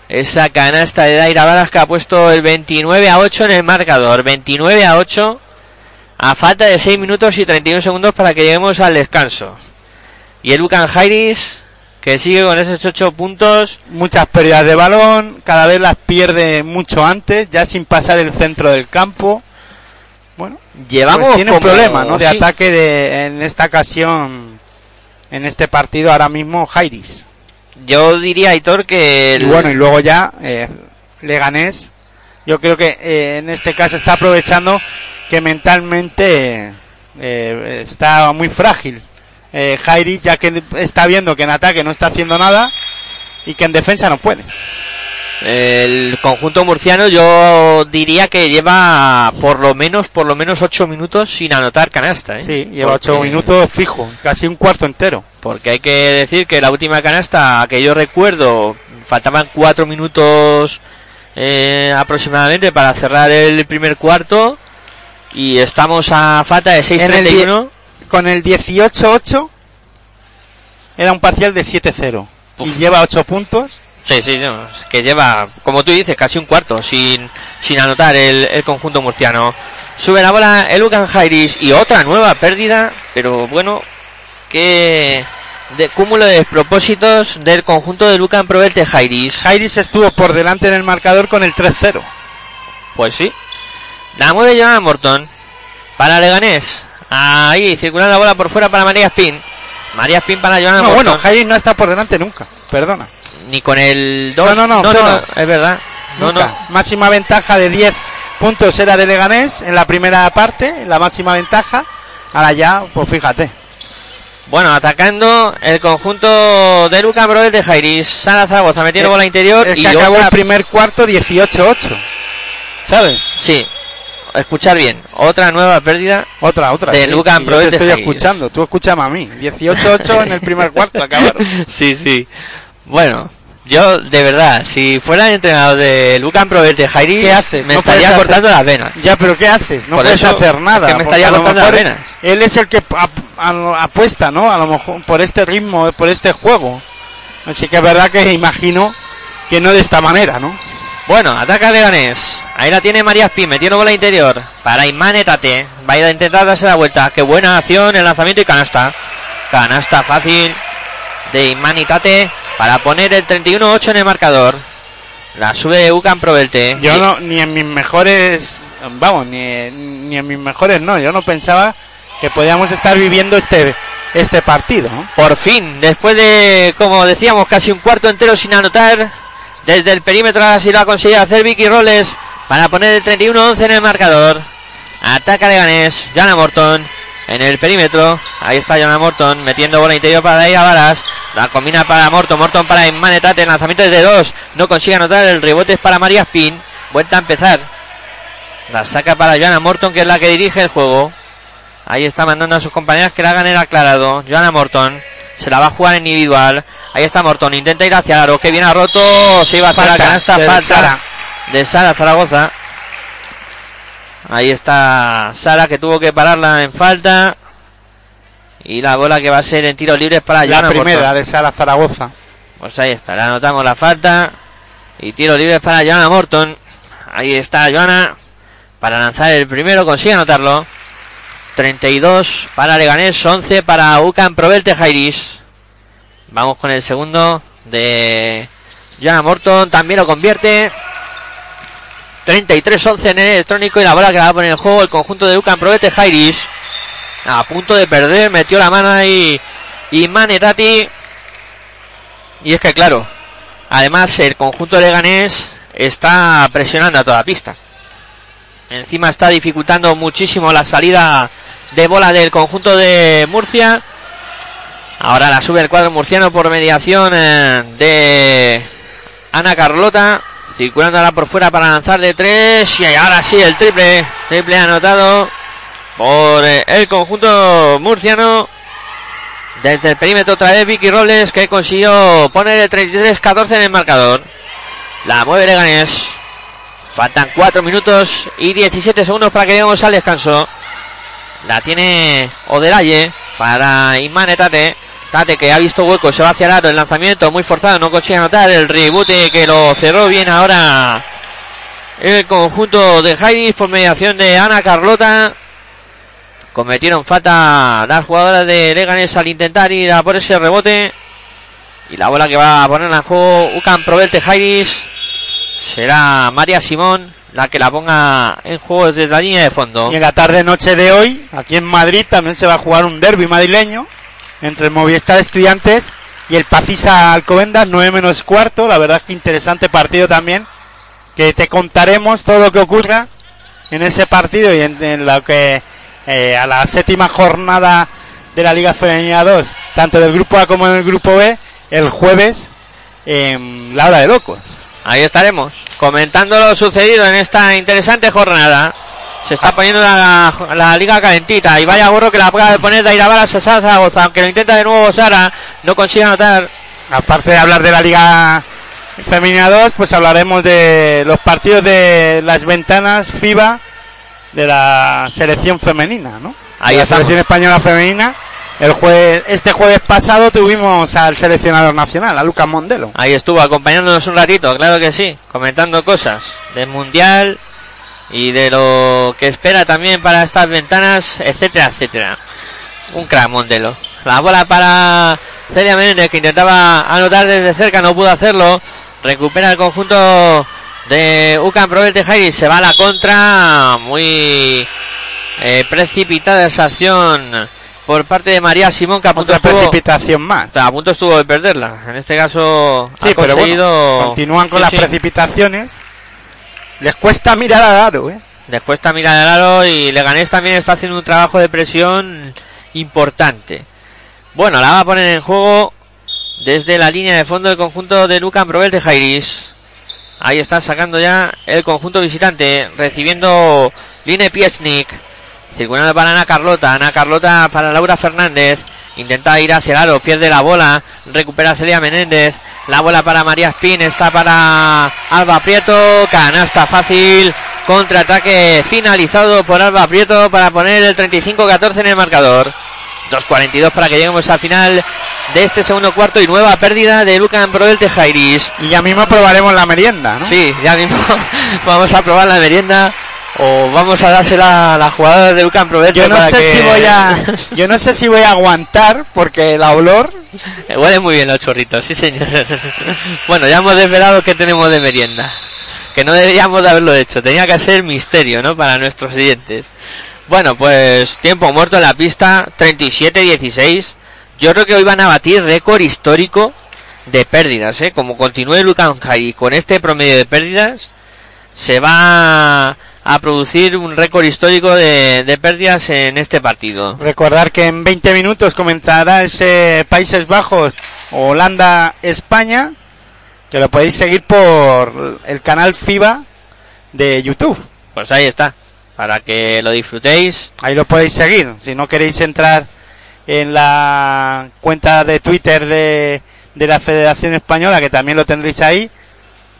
Esa canasta de Daira Varas que ha puesto el 29 a 8 en el marcador. 29 a 8. A falta de 6 minutos y 31 segundos para que lleguemos al descanso. Y el Lucan Jairis que sigue con esos 8 puntos. Muchas pérdidas de balón, cada vez las pierde mucho antes, ya sin pasar el centro del campo. Bueno, Llevamos pues tiene un problema, ¿no? De sí, ataque de, en esta ocasión, en este partido ahora mismo, Jairis. Yo diría, Aitor, que el- Y bueno, y luego ya, eh, Leganés, yo creo que eh, en este caso está aprovechando que mentalmente eh, está muy frágil. Eh, Jairis, ya que está viendo que en ataque no está haciendo nada y que en defensa no puede. el conjunto murciano yo diría que lleva por lo menos por lo menos 8 minutos sin anotar canasta. ¿eh? Sí, lleva Porque- ocho minutos fijo, casi un cuarto entero. Porque hay que decir que la última canasta que yo recuerdo faltaban 4 minutos eh, aproximadamente para cerrar el primer cuarto y estamos a falta de En el 6.31. Con el 18-8 era un parcial de 7-0 y lleva 8 puntos. Sí, sí, no, que lleva, como tú dices, casi un cuarto sin, sin anotar el, el conjunto murciano. Sube la bola el Lucan Jairis y otra nueva pérdida, pero bueno, de cúmulo de despropósitos del conjunto de Lucan Proverte Jairis. Jairis estuvo por delante en el marcador con el 3-0. Pues sí. La mueve Joana Morton para Leganés. Ahí, circulando la bola por fuera para María Spin. María Spin para Joana No, Morton. bueno, Jairis no está por delante nunca, perdona. Ni con el 2. No, no, no, no, cero. es verdad. No, no. Máxima ventaja de 10 puntos era de Leganés en la primera parte, la máxima ventaja. Ahora ya, pues fíjate. Bueno, atacando el conjunto de Luca Broel de Jairis. Sara Zaragoza metiendo Eh, bola interior Es y que acabó otra- el primer cuarto 18-8. ¿Sabes? Sí, escuchar bien. Otra nueva pérdida. Otra, otra. De sí, yo Proel te de estoy Jairis. escuchando, tú escúchame a mí. 18-8 en el primer cuarto, acabaron. sí, sí. Bueno, yo de verdad, si fuera el entrenador de Lucan Broel de Jairis, ¿Qué haces? me No estaría cortando las venas. Ya, pero ¿qué haces? No Por puedes eso, hacer nada. me estaría cortando las venas. Él es el que apuesta, ¿no? A lo mejor por este ritmo, por este juego. Así que es verdad que imagino que no de esta manera, ¿no? Bueno, ataca Leganés. Ahí la tiene María Spin, metiendo bola interior. Para Imane Tate. Va a intentar darse la vuelta. Qué buena acción, el lanzamiento y canasta. Canasta fácil de Imane Tate para poner el 31-8 en el marcador. La sube Ucan Provelte. Yo no, ni en mis mejores vamos, ni, ni en mis mejores no. Yo no pensaba que podíamos estar viviendo este este partido. Por fin, después de, como decíamos, casi un cuarto entero sin anotar, desde el perímetro así lo ha conseguido hacer Vicky Roles para poner el 31-11 en el marcador. Ataca Leganés, Jana Morton en el perímetro. Ahí está Jana Morton metiendo bola interior para a Varas. La combina para Morton, Morton para Inmanetate. El lanzamiento es de dos. No consigue anotar. El rebote es para María Spin. Vuelta a empezar. La saca para Joana Morton, que es la que dirige el juego. Ahí está mandando a sus compañeras que la hagan el aclarado. Joana Morton. Se la va a jugar individual. Ahí está Morton. Intenta ir hacia Aro. Que viene ha roto. Se iba a hacer la canasta. Falta de Sara Zaragoza. Ahí está Sara que tuvo que pararla en falta. Y la bola que va a ser en tiros libres para La Joana primera Morton. de Sara Zaragoza. Pues ahí está, le anotamos la falta. Y tiros libres para Joana Morton. Ahí está Joana para lanzar el primero, consigue anotarlo. 32 para Leganés, 11 para Ucan Provelte Jairis. Vamos con el segundo de Joana Morton, también lo convierte. 33-11 en el electrónico y la bola que la va a poner en juego el conjunto de Ucan Provelte Jairis. A punto de perder, metió la mano ahí y Manetati. Y es que claro, además el conjunto leganés está presionando a toda pista. Encima está dificultando muchísimo la salida de bola del conjunto de Murcia. Ahora la sube el cuadro murciano por mediación eh, de Ana Carlota. Circulándola por fuera para lanzar de tres. Y ahora sí el triple. Triple anotado por eh, el conjunto murciano. Desde el perímetro otra vez Vicky Robles que consiguió poner el 33-14 en el marcador. La mueve Leganés. Faltan 4 minutos y 17 segundos para que lleguemos al descanso. La tiene Odelaye para Imane Tate. Que ha visto hueco, se va hacia el aro. El lanzamiento muy forzado, no consigue anotar. El rebote que lo cerró bien ahora el conjunto de Jairis por mediación de Ana Carlota. Cometieron falta las jugadoras de Leganés al intentar ir a por ese rebote. Y la bola que va a poner en juego Ucan Provelte Jairis será María Simón la que la ponga en juego desde la línea de fondo. Y en la tarde noche de hoy, aquí en Madrid, también se va a jugar un derby madrileño entre el Movistar Estudiantes y el Pacisa Alcobendas, 9 menos cuarto. La verdad que interesante partido también, que te contaremos todo lo que ocurra en ese partido y en, lo que eh, a la séptima jornada de la Liga Femenina 2, tanto del grupo A como del grupo B, el jueves en la hora de locos. Ahí estaremos comentando lo sucedido en esta interesante jornada. Se está poniendo la, la liga calentita y vaya gorro que la acaba de poner Daira Varas a Zaragoza, aunque lo intenta de nuevo Sara, no consigue anotar. Aparte de hablar de la Liga Femenina 2, pues hablaremos de los partidos de las ventanas FIBA de la selección femenina, ¿no? Ahí la estamos. selección española femenina. El jue- este jueves pasado tuvimos al seleccionador nacional, a Lucas Mondelo. Ahí estuvo acompañándonos un ratito, claro que sí, comentando cosas del mundial y de lo que espera también para estas ventanas, etcétera, etcétera. Un crack Mondelo. La bola para Celia Menéndez que intentaba anotar desde cerca, no pudo hacerlo. Recupera el conjunto de Ucan Provelte Jairi, se va a la contra, muy eh, precipitada esa acción por parte de María Simón que a punto Otra estuvo, precipitación más. a punto estuvo de perderla. En este caso Sí, ha pero conseguido- bueno, continúan con Sí, las sí. precipitaciones. Les cuesta mirar al aro, ¿eh? Les cuesta mirar el aro y Leganés también está haciendo un trabajo de presión importante. Bueno, la va a poner en juego desde la línea de fondo del conjunto de Lucan Probel de Jairis. Ahí está sacando ya el conjunto visitante, recibiendo Line Piesnik. Circulando para Ana Carlota, Ana Carlota para Laura Fernández. Intenta ir hacia el aro, pierde la bola, recupera Celia Menéndez. La bola para María Spin, está para Alba Prieto. Canasta fácil, contraataque finalizado por Alba Prieto para poner el 35-14 en el marcador. 2.42 para que lleguemos al final de este segundo cuarto y nueva pérdida de Lucan Proel Tejairis. Y ya mismo probaremos la merienda, ¿no? Sí, ya mismo vamos a probar la merienda o vamos a dársela a la jugadora de Lucan Proel. Yo no sé si voy a, yo no sé si voy a aguantar porque el olor Huele muy bien los churritos, sí señor. bueno, ya hemos desvelado que tenemos de merienda. Que no deberíamos de haberlo hecho. Tenía que ser misterio, ¿no? Para nuestros siguientes. Bueno, pues tiempo muerto en la pista, 37-16. Yo creo que hoy van a batir récord histórico de pérdidas, ¿eh? Como continúe Lucan High con este promedio de pérdidas, se va a producir un récord histórico de, de, pérdidas en este partido. Recordar que en 20 minutos comenzará ese Países Bajos, Holanda, España, que lo podéis seguir por el canal FIBA de YouTube. Pues ahí está, para que lo disfrutéis. Ahí lo podéis seguir, si no queréis entrar en la cuenta de Twitter de, de la Federación Española, que también lo tendréis ahí,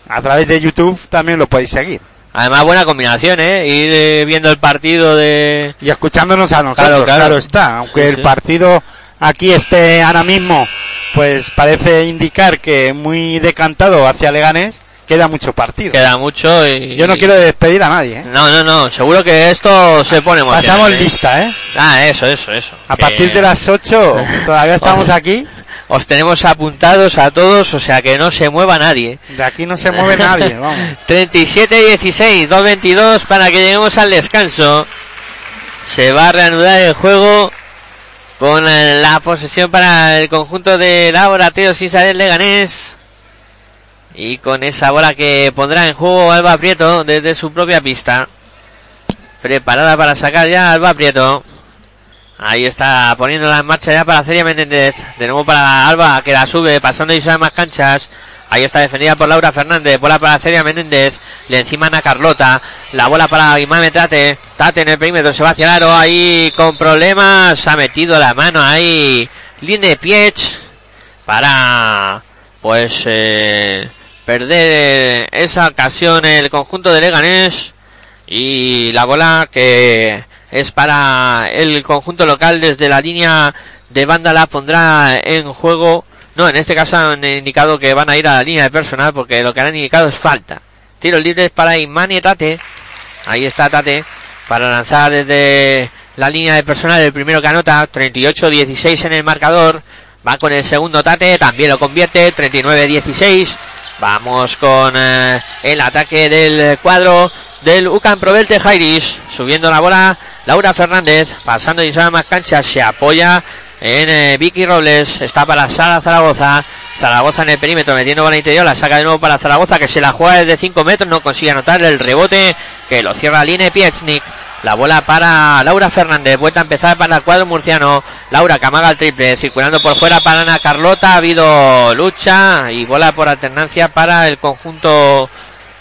a través de YouTube también lo podéis seguir. Además, buena combinación, ¿eh? Ir eh, viendo el partido de... Y escuchándonos a nosotros, claro, claro. claro está. Aunque sí, el sí. partido aquí esté ahora mismo, pues parece indicar que muy decantado hacia Leganés, queda mucho partido. Queda mucho y... Yo no quiero despedir a nadie, ¿eh? No, no, no. Seguro que esto se pone muy Pasamos ¿eh? lista, ¿eh? Ah, eso, eso, eso. A que... partir de las 8, todavía estamos aquí os tenemos apuntados a todos, o sea que no se mueva nadie. De aquí no se mueve nadie, vamos. 37-16, 2-22 para que lleguemos al descanso. Se va a reanudar el juego con la posesión para el conjunto de Laboratorios Isabel Leganés. Y con esa bola que pondrá en juego Alba Prieto desde su propia pista. Preparada para sacar ya Alba Prieto. Ahí está poniéndola en marcha ya para Celia Menéndez. De nuevo para Alba, que la sube, pasando y sube más canchas. Ahí está defendida por Laura Fernández. Bola para Celia Menéndez. Le encima Ana Carlota. La bola para Imame Tate. Tate en el perímetro. Se va hacia el aro. Ahí con problemas. Ha metido la mano ahí. Linde Piech. Para, pues, eh, perder esa ocasión el conjunto de Leganés. Y la bola que es para el conjunto local desde la línea de banda la pondrá en juego. No, en este caso han indicado que van a ir a la línea de personal porque lo que han indicado es falta. Tiros libres para Imani Tate. Ahí está Tate para lanzar desde la línea de personal el primero que anota. 38-16 en el marcador. Va con el segundo Tate. También lo convierte. 39-16. Vamos con eh, el ataque del cuadro del UCAM Provelte Jairis. Subiendo la bola Laura Fernández. Pasando y más canchas. Se apoya en eh, Vicky Robles. Está para Sara Zaragoza. Zaragoza en el perímetro metiendo bola interior. La saca de nuevo para Zaragoza que se la juega desde 5 metros. No consigue anotar el rebote que lo cierra Line Piechnik. La bola para Laura Fernández. Vuelta a empezar para el cuadro murciano. Laura Camaga al triple. Circulando por fuera para Ana Carlota. Ha habido lucha y bola por alternancia para el conjunto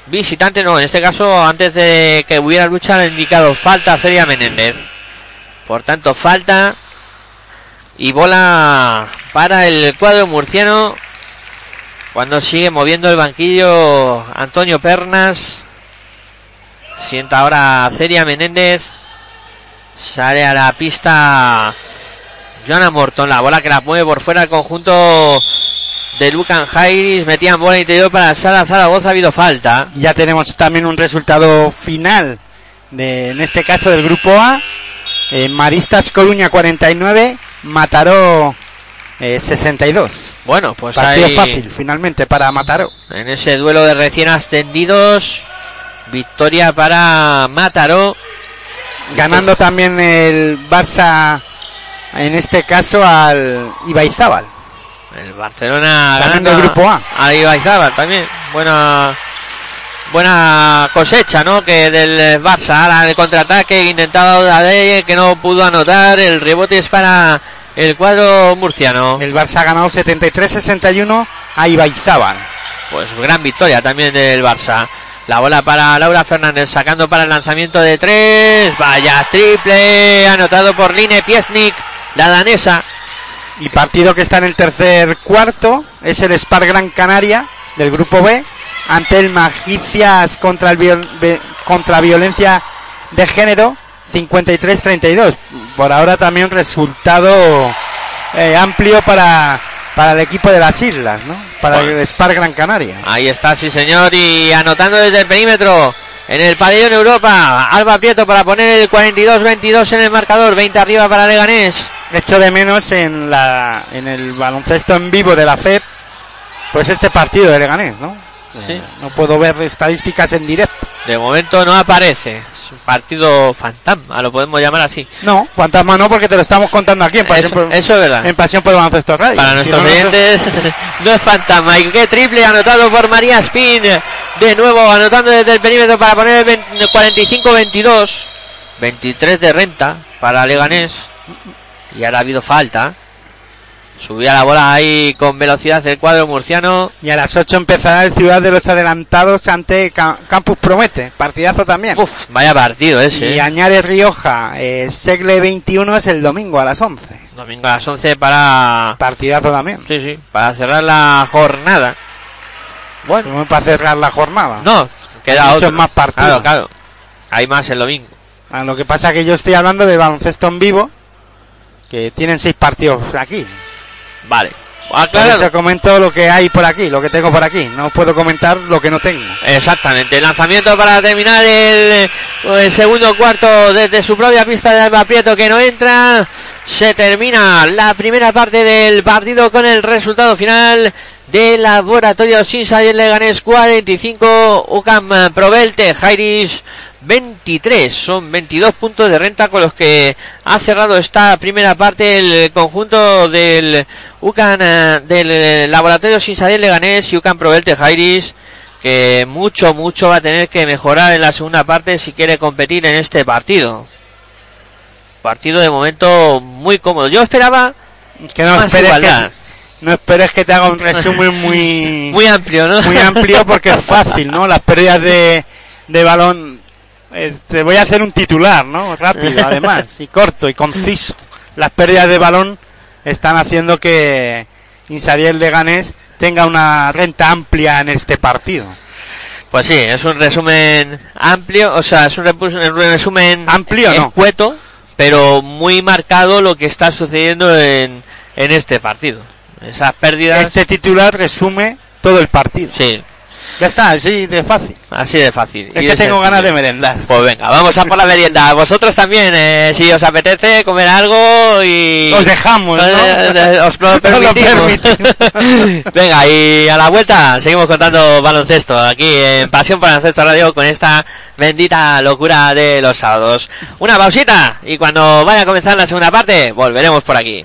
visitante. No, en este caso, antes de que hubiera lucha, ha indicado falta a Celia Menéndez. Por tanto, falta y bola para el cuadro murciano. Cuando sigue moviendo el banquillo Antonio Pernas. Sienta ahora Celia Menéndez. Sale a la pista Joana Morton. La bola que la mueve por fuera el conjunto de Lucan Jairis. Metían bola interior para Sala Zaragoza. Ha habido falta. Ya tenemos también un resultado final. De, en este caso del grupo A. Eh, Maristas Coruña 49. Mataró eh, 62. Bueno, pues Partido ahí, fácil finalmente para Mataró. En ese duelo de recién ascendidos. Victoria para Mataró. Ganando también el Barça, en este caso al Ibaizábal. El Barcelona ganando el grupo A. A Ibaizábal también. Buena buena cosecha, ¿no? Que del Barça. Ahora el contraataque intentado de que no pudo anotar. El rebote es para el cuadro murciano. El Barça ha ganado 73-61 a Ibaizábal. Pues gran victoria también del Barça. La bola para Laura Fernández sacando para el lanzamiento de tres. Vaya triple anotado por Line Piesnik, la danesa. Y partido que está en el tercer cuarto es el Spar Gran Canaria del grupo B ante el Magicias contra, el viol contra violencia de género 53-32. Por ahora también resultado eh, amplio para para el equipo de las islas, ¿no? Para bueno. el Spar Gran Canaria. Ahí está, sí señor, y anotando desde el perímetro en el pabellón Europa. Alba Prieto para poner el 42-22 en el marcador, 20 arriba para Leganés. echo de menos en la en el baloncesto en vivo de la FEP pues este partido de Leganés, ¿no? Sí. Eh, no puedo ver estadísticas en directo. De momento no aparece. Es un partido fantasma, lo podemos llamar así. No, fantasma no, porque te lo estamos contando aquí en Pasión, Eso, por, eso es verdad. en Pasión por Baloncesto Radio. Para Si nuestros no, no- oyentes, no es fantasma. Y qué triple anotado por María Spin. De nuevo anotando desde el perímetro para poner el 20 45-22. 23 de renta para Leganés. Y ahora ha habido falta. Subía la bola ahí con velocidad el cuadro murciano. Y a las 8 empezará el Ciudad de los Adelantados ante Ca- Campus Promete. Partidazo también. Uf, vaya partido ese. Y ¿eh? añade Rioja. Eh, Segle 21 es el domingo a las 11. Domingo a las 11 para... Partidazo también. Sí, sí, para cerrar la jornada. Bueno, para cerrar la jornada. no, queda Muchos otro. más partidos. Claro, claro. Hay más el domingo. Ah, Lo que pasa que yo estoy hablando de baloncesto en vivo. Que tienen seis partidos aquí. Vale. Por Aclarado. eso comento lo que hay por aquí, lo que tengo por aquí. No puedo comentar lo que no tengo. Exactamente, lanzamiento para terminar el, el segundo cuarto desde su propia pista de Alba Prieto que no entra. Se termina la primera parte del partido con el resultado final de Laboratorio Sinsa y el Leganés 45, UCAM Provelte, Jairis 23. Son 22 puntos de renta con los que ha cerrado esta primera parte el conjunto del UCAN eh, del Laboratorio Sinsa y el Leganés y UCAM Provelte, Jairis que mucho, mucho va a tener que mejorar en la segunda parte si quiere competir en este partido. Partido de momento muy cómodo. Yo esperaba Que no más igualdad. que, no esperes que te haga un resumen muy, Muy amplio, ¿no? muy amplio porque es fácil, ¿no? Las pérdidas de, de balón. Eh, te voy a hacer un titular, ¿no? Rápido, además, y corto y conciso. Las pérdidas de balón están haciendo que Insariel de Ganés tenga una renta amplia en este partido. Pues sí, es un resumen amplio, o sea, es un, resumen Amplio, no. escueto, pero muy marcado lo que está sucediendo en, en este partido. Esas pérdidas. Este titular resume todo el partido. Sí, Ya está, así de fácil. así de fácil. Es y que de tengo ganas de merendar. Pues venga, vamos a por la merienda. Vosotros también, eh, si os apetece comer algo y... Os dejamos, Eh, eh, ¿no? os lo Os lo permitimos. venga, y a la vuelta seguimos contando baloncesto aquí en Pasión por Baloncesto Radio con esta bendita locura de los sábados. Una pausita y cuando vaya a comenzar la segunda parte volveremos por aquí.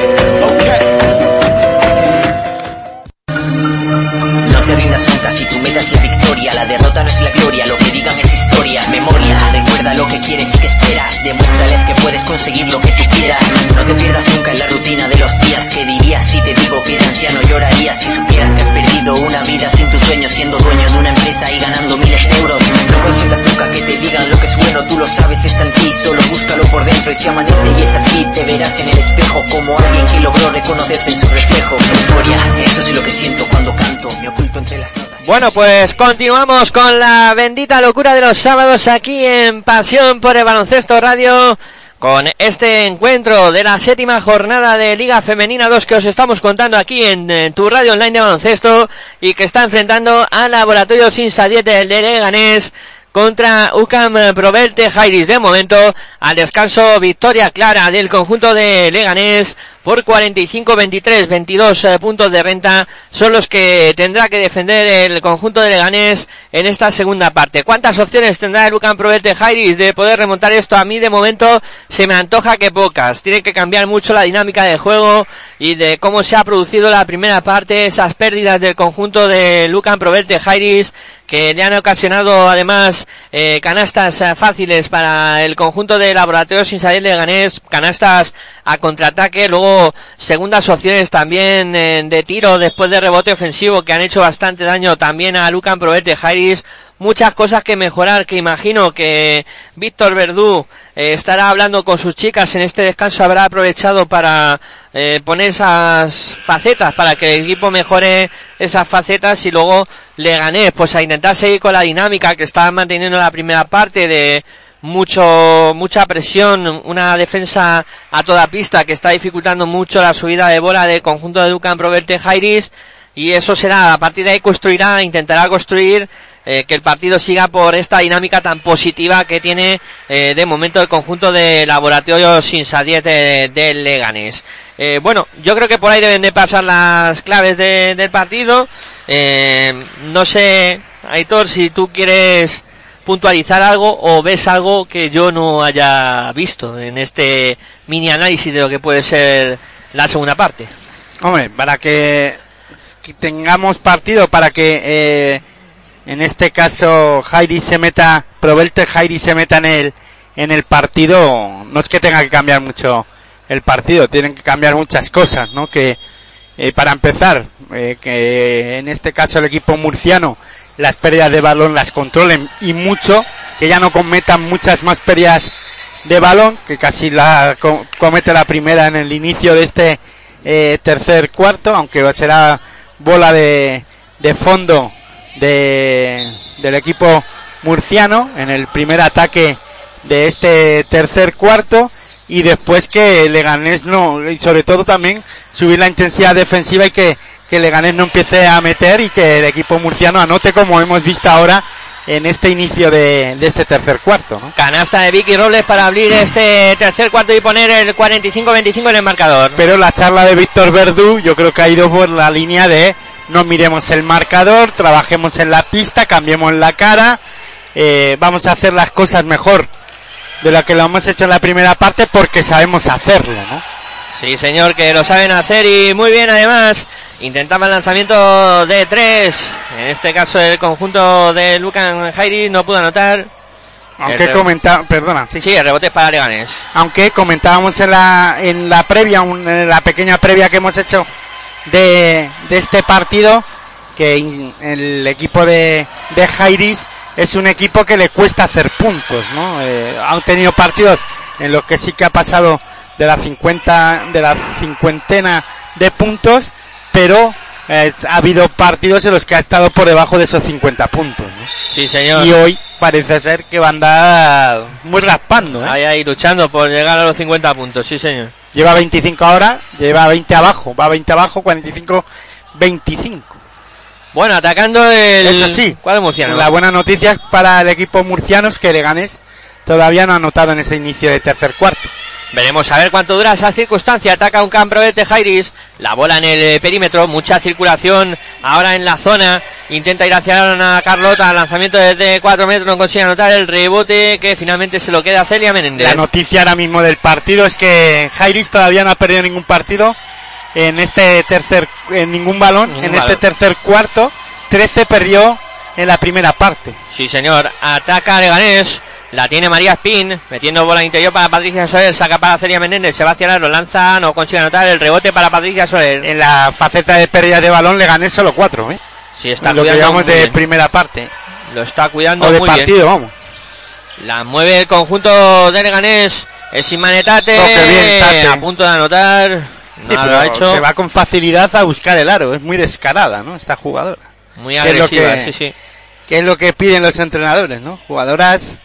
Demuéstrales que puedes conseguir lo que tú quieras. No te pierdas nunca en la rutina de los días, que dirías si te digo que de anciano llorarías si supieras que has perdido una vida sin tus sueños, siendo dueño de una empresa y ganando miles de euros. No consientas nunca que te digan lo que es bueno, tú lo sabes, está en ti, solo búscalo por dentro y si amanece y es así, te verás en el espejo como alguien que logró reconocerse en su reflejo. Euforia, eso es lo que siento cuando canto, me oculto entre las. Bueno, pues continuamos con la bendita locura de los sábados aquí en Pasión por el Baloncesto Radio. Con este encuentro de la séptima jornada de Liga Femenina 2 que os estamos contando aquí en, eh, tu radio online de baloncesto y que está enfrentando al Laboratorio Sinsa 10 del de Leganés contra UCAM Provelte Jairis. De momento, al descanso, victoria clara del conjunto de Leganés por 45-23, 22 eh, puntos de renta son los que tendrá que defender el conjunto de Leganés en esta segunda parte. ¿Cuántas opciones tendrá el UCAM Provelte Jairis de poder remontar esto? A mí de momento se me antoja que pocas. Tiene que cambiar mucho la dinámica de juego y de cómo se ha producido la primera parte, esas pérdidas del conjunto de Lucan Provelte Jairis que le han ocasionado además eh, canastas eh, fáciles para el conjunto de Laboratorios Sin de Leganés, canastas a contraataque, luego segundas opciones también eh, de tiro después de rebote ofensivo que han hecho bastante daño también a Lucan Provelte Jairis, muchas cosas que mejorar, que imagino que Víctor Verdú eh, estará hablando con sus chicas en este descanso, habrá aprovechado para eh, poner esas facetas, para que el equipo mejore esas facetas y luego le gané, pues a intentar seguir con la dinámica que estaba manteniendo en la primera parte de mucho mucha presión, una defensa a toda pista que está dificultando mucho la subida de bola del conjunto de Ducan Proverte Jairis y eso será a partir de ahí construirá, intentará construir eh, que el partido siga por esta dinámica tan positiva que tiene eh, de momento el conjunto de Laboratorio 10 de, de Leganés. Eh, bueno, yo creo que por ahí deben de pasar las claves de- del partido. Eh, no sé, Aitor, si tú quieres puntualizar algo o ves algo que yo no haya visto en este mini análisis de lo que puede ser la segunda parte. Hombre, para que, tengamos partido, para que eh, en este caso Jairi se meta, Provelte Jairi se meta en el, en el partido, no es que tenga que cambiar mucho el partido, tienen que cambiar muchas cosas, ¿no? Que eh, para empezar, eh, que en este caso el equipo murciano las pérdidas de balón las controlen y mucho, que ya no cometan muchas más pérdidas de balón, que casi la co- comete la primera en el inicio de este eh, tercer cuarto, aunque será bola de, de fondo de, del equipo murciano en el primer ataque de este tercer cuarto y después que Leganés no, y sobre todo también subir la intensidad defensiva y que, que Leganés no empiece a meter y que el equipo murciano anote como hemos visto ahora en este inicio de, de este tercer cuarto. ¿no? Canasta de Vicky Robles para abrir este tercer cuarto y poner el 45-25 en el marcador. Pero la charla de Víctor Verdú yo creo que ha ido por la línea de no miremos el marcador, trabajemos en la pista, cambiemos la cara, eh, vamos a hacer las cosas mejor de lo que lo hemos hecho en la primera parte porque sabemos hacerlo, ¿no? Sí, señor, que lo saben hacer y muy bien además. Intentaba el lanzamiento de tres. En este caso el conjunto de Lucan Jairi no pudo anotar. Aunque comenta, perdona, sí. Sí, el rebote es para aunque comentábamos en la en la previa, un- en la pequeña previa que hemos hecho de, de este partido, que in- el equipo de, de Jairis es un equipo que le cuesta hacer puntos, ¿no? Eh, han tenido partidos en los que sí que ha pasado de la 50, de la cincuentena de puntos, pero eh, ha habido partidos en los que ha estado por debajo de esos 50 puntos, ¿no? Sí, señor. Y hoy parece ser que va a andar muy raspando, ¿eh? Ahí, ahí, luchando por llegar a los 50 puntos, sí, señor. Lleva 25 ahora, lleva 20 abajo, va 20 abajo, 45, 25. Bueno, atacando el Eso sí, cuadro murciano. la buena noticia para el equipo murciano es que Leganés todavía no ha anotado en este inicio de tercer cuarto. Veremos a ver cuánto dura esa circunstancia. Ataca un campo de Tejairis. La bola en el eh, perímetro. Mucha circulación ahora en la zona. Intenta ir hacia Ana Carlota. Lanzamiento desde 4 metros. No consigue anotar el rebote que finalmente se lo queda a Celia Menéndez. La noticia ahora mismo del partido es que Jairis todavía no ha perdido ningún partido en este tercer, en ningún balón, Ningún en balón. este tercer cuarto. 13 perdió en la primera parte. Sí, señor. Ataca Leganés. La tiene María Spin. Metiendo bola interior para Patricia Soler. Saca para Celia Menéndez. Se va hacia lo lanza. No consigue anotar el rebote para Patricia Soler. En la faceta de pérdida de balón le gané solo 4, ¿eh? Sí, está lo que llamamos de bien. primera parte. Lo está cuidando O de muy bien. partido, vamos. La mueve el conjunto de Leganés. Es Inmanetate. Oh, bien, Tate. A punto de anotar. Sí, Nada pero lo ha hecho. se va con facilidad a buscar el aro. Es muy descarada, ¿no? Esta jugadora. Muy que es lo agresiva, que- sí, sí. Que es lo que piden los entrenadores, ¿no? Jugadoras,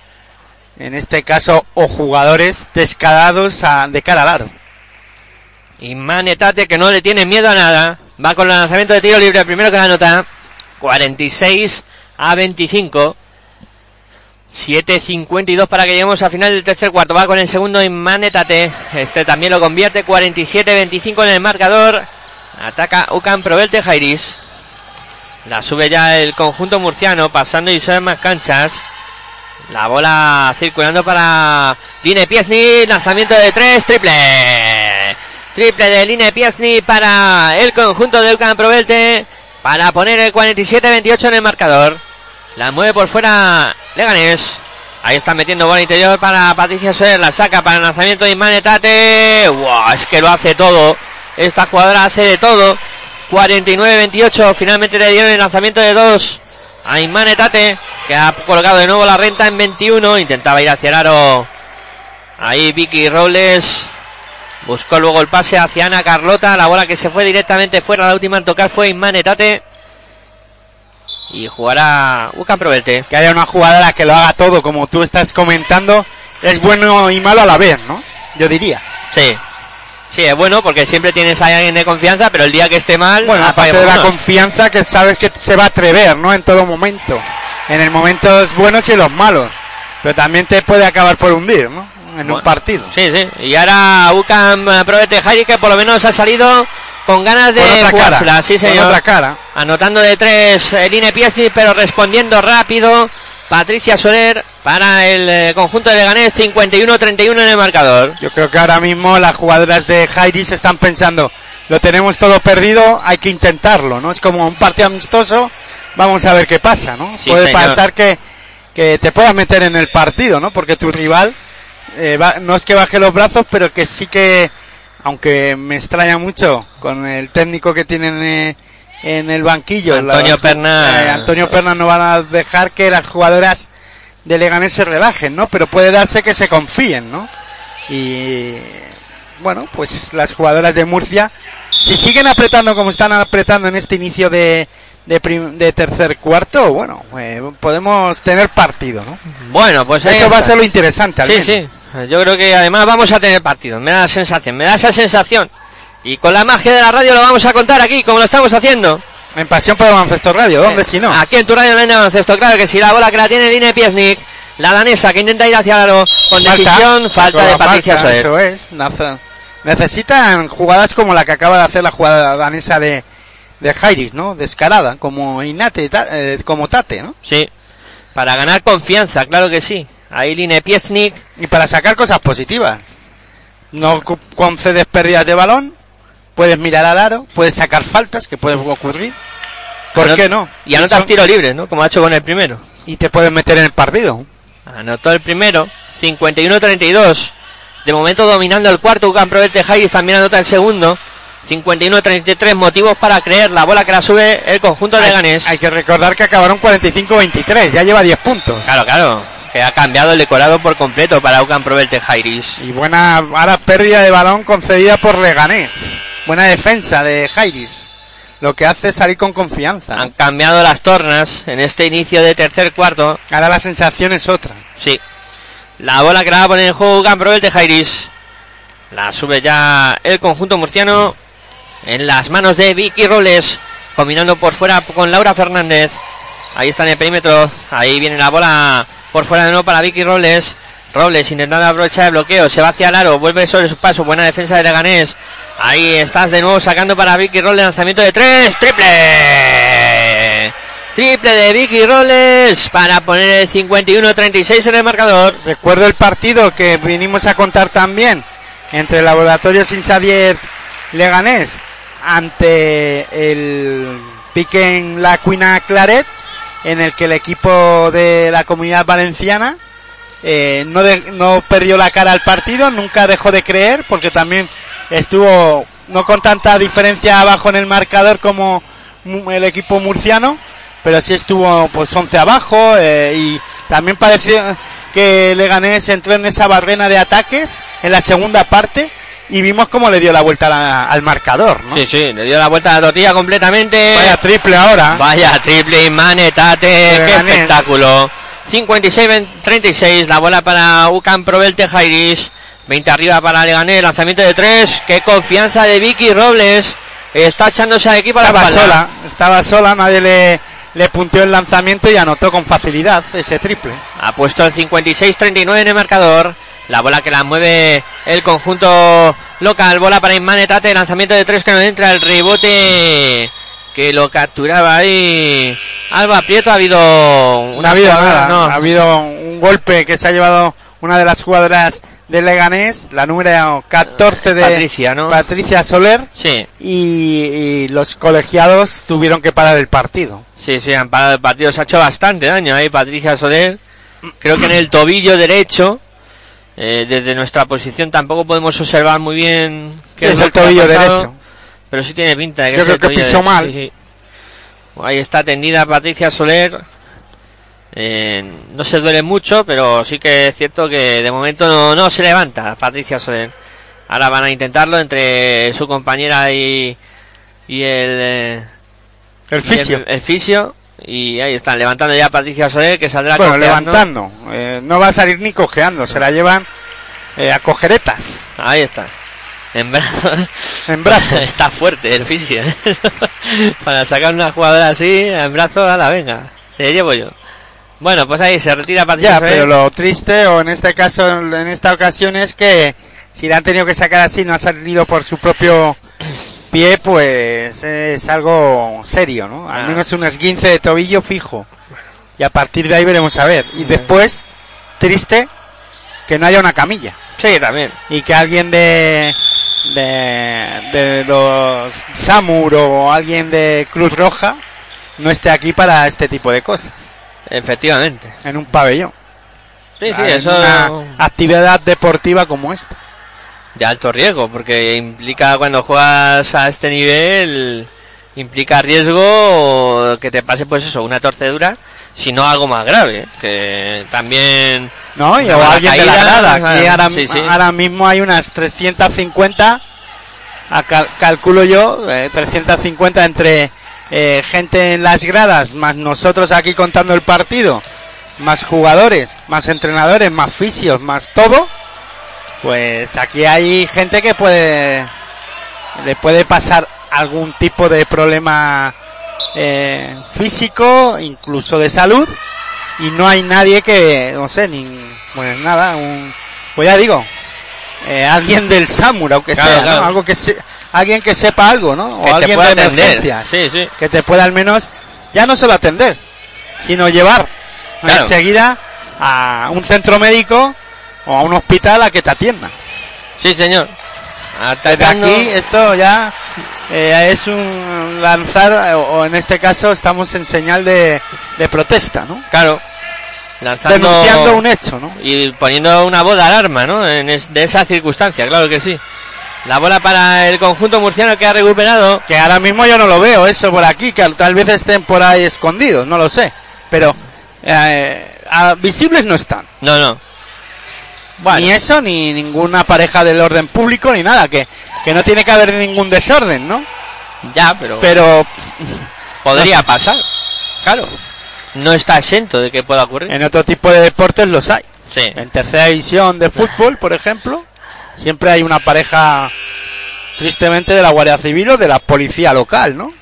en este caso, o jugadores descarados a- de cara al aro. Inmanetate que no le tiene miedo a nada. Va con el lanzamiento de tiro libre. El primero que la anota. 46 a 25. 7.52 para que lleguemos al final del tercer cuarto. Va con el segundo Inmanetate. Este también lo convierte. 47-25 en el marcador. Ataca Ucan Provelte Jairis. La sube ya el conjunto murciano. Pasando y son más canchas. La bola circulando para Line Piesny. Lanzamiento de tres. Triple. Triple de Line Piesny para el conjunto de Ucan Provelte. Para poner el 47-28 en el marcador. La mueve por fuera Leganés. Ahí están metiendo bola interior para Patricia Soler. La saca para el lanzamiento de Inmanetate. ¡Wow! Es que lo hace todo. Esta jugadora hace de todo. 49-28. Finalmente le dieron el lanzamiento de dos a Inmanetate. Que ha colocado de nuevo la renta en 21. Intentaba ir hacia el aro. Ahí Vicky Robles. Buscó luego el pase hacia Ana Carlota. La bola que se fue directamente fuera. La última en tocar fue Inmanetate. Y jugará Ucan Provelte. Que haya una jugadora que lo haga todo, como tú estás comentando, es bueno y malo a la vez, ¿no? Yo diría. Sí. Sí, es bueno porque siempre tienes a alguien de confianza, pero el día que esté mal. Bueno, aparte de la confianza que sabes que se va a atrever, ¿no? En todo momento. En el momentos buenos y en los malos. Pero también te puede acabar por hundir, ¿no? En un partido. Sí, sí. Y ahora Ucan eh, Provelte Jairi que por lo menos ha salido con ganas de Con otra jugársela. cara. Sí, Con señor. otra cara. Anotando de tres eh, Line Piesni, pero respondiendo rápido. Patricia Soler para el eh, conjunto de Leganés, 51-31 en el marcador. Yo creo que ahora mismo las jugadoras de Jairis están pensando, lo tenemos todo perdido, hay que intentarlo, ¿no? Es como un partido amistoso, vamos a ver qué pasa, ¿no? Sí, Puede señor. pasar que, que te puedas meter en el partido, ¿no? Porque tu rival eh, va- no es que baje los brazos, pero que sí que, aunque me extraña mucho con el técnico que tienen eh, en el banquillo, Antonio Perna. eh, Antonio Perna no van a dejar que las jugadoras de Leganés se relajen, ¿no? Pero puede darse que se confíen, ¿no? Y bueno, pues las jugadoras de Murcia, si siguen apretando como están apretando en este inicio de, de, prim- de tercer cuarto, bueno, eh, podemos tener partido, ¿no? Bueno, pues Eso va a ser lo interesante, al Sí, menos. sí. Yo creo que además vamos a tener partido. Me da la sensación, me da esa sensación. Y con la magia de la radio lo vamos a contar aquí, como lo estamos haciendo. En Pasión por el Baloncesto Radio, ¿dónde Eh, si no? Aquí en tu radio online de baloncesto, claro que sí. La bola que la tiene Line Piesnik. La danesa que intenta ir hacia el aro con decisión. Falta, de Patricia Soler. Eso es. Naza- Necesitan jugadas como la que acaba de hacer la jugada danesa de, de Jairis, ¿no? Descarada, como Inate, ta- eh, como Tate, ¿no? Sí. Para ganar confianza, claro que sí. Ahí Line Piesnik. Y para sacar cosas positivas. No concedes pérdidas de balón, puedes mirar al aro, puedes sacar faltas, que puede ocurrir. ¿Por Anot- qué no? Y anotas Eso- tiro libre, ¿no? Como ha hecho con el primero. y te puedes meter en el partido. Anotó el primero. 51-32. De momento dominando el cuarto. Ucan Proverte Jairis también anota el segundo. 51-33. Motivos para creer. La bola que la sube el conjunto de Hay, Ganes. hay que recordar que acabaron 45-23, ya lleva 10 puntos. Claro, claro. Que ha cambiado el decorado por completo para Ucan Proverte Jairis. Y buena ahora pérdida de balón concedida por Leganés. Buena defensa de Jairis. Lo que hace es salir con confianza. Han cambiado las tornas en este inicio de tercer cuarto. Ahora la sensación es otra. Sí. La bola que la va a poner en juego Gamprobel de Jairis. La sube ya el conjunto murciano en las manos de Vicky Robles. Combinando por fuera con Laura Fernández. Ahí está en el perímetro. Ahí viene la bola por fuera de nuevo para Vicky Robles. Robles intentando aprovechar el bloqueo. Se va hacia el aro. Vuelve sobre su paso. Buena defensa de Leganés. Ahí estás de nuevo sacando para Vicky Robles. Lanzamiento de tres. Triple. Triple de Vicky Robles para poner el 51-36 en el marcador. Recuerdo el partido que vinimos a contar también entre el Laboratorio Sin Xavier Leganés ante el pique en la Cuina Claret, en el que el equipo de la comunidad valenciana eh, no, de- no perdió la cara al partido, nunca dejó de creer, porque también estuvo no con tanta diferencia abajo en el marcador como el equipo murciano, pero sí estuvo pues 11 abajo eh, y también pareció que Leganés entró en esa barrena de ataques en la segunda parte y vimos cómo le dio la vuelta la- al marcador, ¿no? Sí, sí, le dio la vuelta a la tortilla completamente. Vaya triple ahora. Vaya triple y manetate, qué espectáculo. 56-36, la bola para Ucan Provelte Jairis. 20 arriba para Leganés, lanzamiento de 3. Qué confianza de Vicky Robles. Está echándose al equipo a la Estaba espalda. sola, estaba sola, nadie le, le punteó el lanzamiento y anotó con facilidad ese triple. Ha puesto el 56-39 en el marcador. La bola que la mueve el conjunto local. Bola para Inmanetate. Lanzamiento de tres que no entra. El rebote que lo capturaba ahí. Alba Prieto. Ha habido una ha habido jugada, nada, no. ha habido un golpe que se ha llevado una de las jugadoras de Leganés, la número 14 de Patricia, ¿no? Patricia Soler, Sí, y, y los colegiados tuvieron que parar el partido. sí, sí. Han parado el partido. Se ha hecho bastante daño ahí Patricia Soler. Creo que en el tobillo derecho. eh, desde nuestra posición tampoco podemos observar muy bien qué Es el tobillo derecho. Pero sí tiene pinta de que Yo creo que pisó mal. sí, sí. Ahí está tendida Patricia Soler. Eh, no se duele mucho, pero sí que es cierto que de momento no, no se levanta Patricia Soler. Ahora van a intentarlo entre su compañera y, y el, eh, El y fisio. el, el fisio. Y ahí están levantando ya a Patricia Soler que saldrá Bueno, cojeando. levantando. Eh, no va a salir ni cojeando, se la llevan eh, a cogeretas, Ahí está. En brazos. en brazos. Está fuerte el fisio. ¿eh? Para sacar una jugadora así, en brazos, a la venga. Te llevo yo. Bueno, pues ahí se retira Patricia Ya, pero lo triste, o en este caso, en esta ocasión, es que si la han tenido que sacar así, no ha salido por su propio pie, pues es algo serio, ¿no? Al Ah. menos un esguince de tobillo fijo. Y a partir de ahí veremos a ver. Y después, triste, que no haya una camilla. Sí, también. Y que alguien de, de, de los SAMUR o alguien de Cruz Roja no esté aquí para este tipo de cosas. Efectivamente. En un pabellón. Sí, sí, en eso una actividad deportiva como esta. de alto riesgo, porque implica cuando juegas a este nivel, implica riesgo que te pase pues eso, una torcedura, si no algo más grave, que también... ¿No? Y, o alguien de la grada. Aquí ahora, sí, sí. ahora mismo hay unas 350, a cal- calculo yo, eh, 350 entre eh, gente en las gradas, más nosotros aquí contando el partido, más jugadores, más entrenadores, más fisios, más todo. Pues aquí hay gente que puede le puede pasar algún tipo de problema eh, físico, incluso de salud, y no hay nadie que, no sé, ni, pues nada, un, pues ya digo, eh, alguien del SAMUR, aunque Claro, sea, algo que se, alguien que sepa algo, ¿no? O Que te alguien pueda de Sí, sí. que te pueda al menos ya no solo atender, sino llevar Claro. enseguida a un centro médico o a un hospital a que te atiendan. Sí, señor. Desde Atacando- aquí esto ya eh, es un lanzar, eh, o, en este caso estamos en señal de, de protesta, ¿no? Claro. Lanzando... Denunciando un hecho, ¿no? Y poniendo una voz de alarma, ¿no? En es- de esa circunstancia, claro que sí. La bola para el conjunto murciano que ha recuperado. Que ahora mismo yo no lo veo eso por aquí, que tal vez estén por ahí escondidos, no lo sé. Pero eh, a- visibles no están. No, no. Ni eso, ni ninguna pareja del orden público, ni nada, que, que no tiene que haber ningún desorden, ¿no? Ya, pero... Pero podría sé. pasar. Claro. No está exento de que pueda ocurrir. en otro tipo de deportes los hay. Sí. En tercera división de fútbol, por ejemplo, siempre hay una pareja, tristemente, de la Guardia Civil o de la policía local, ¿no?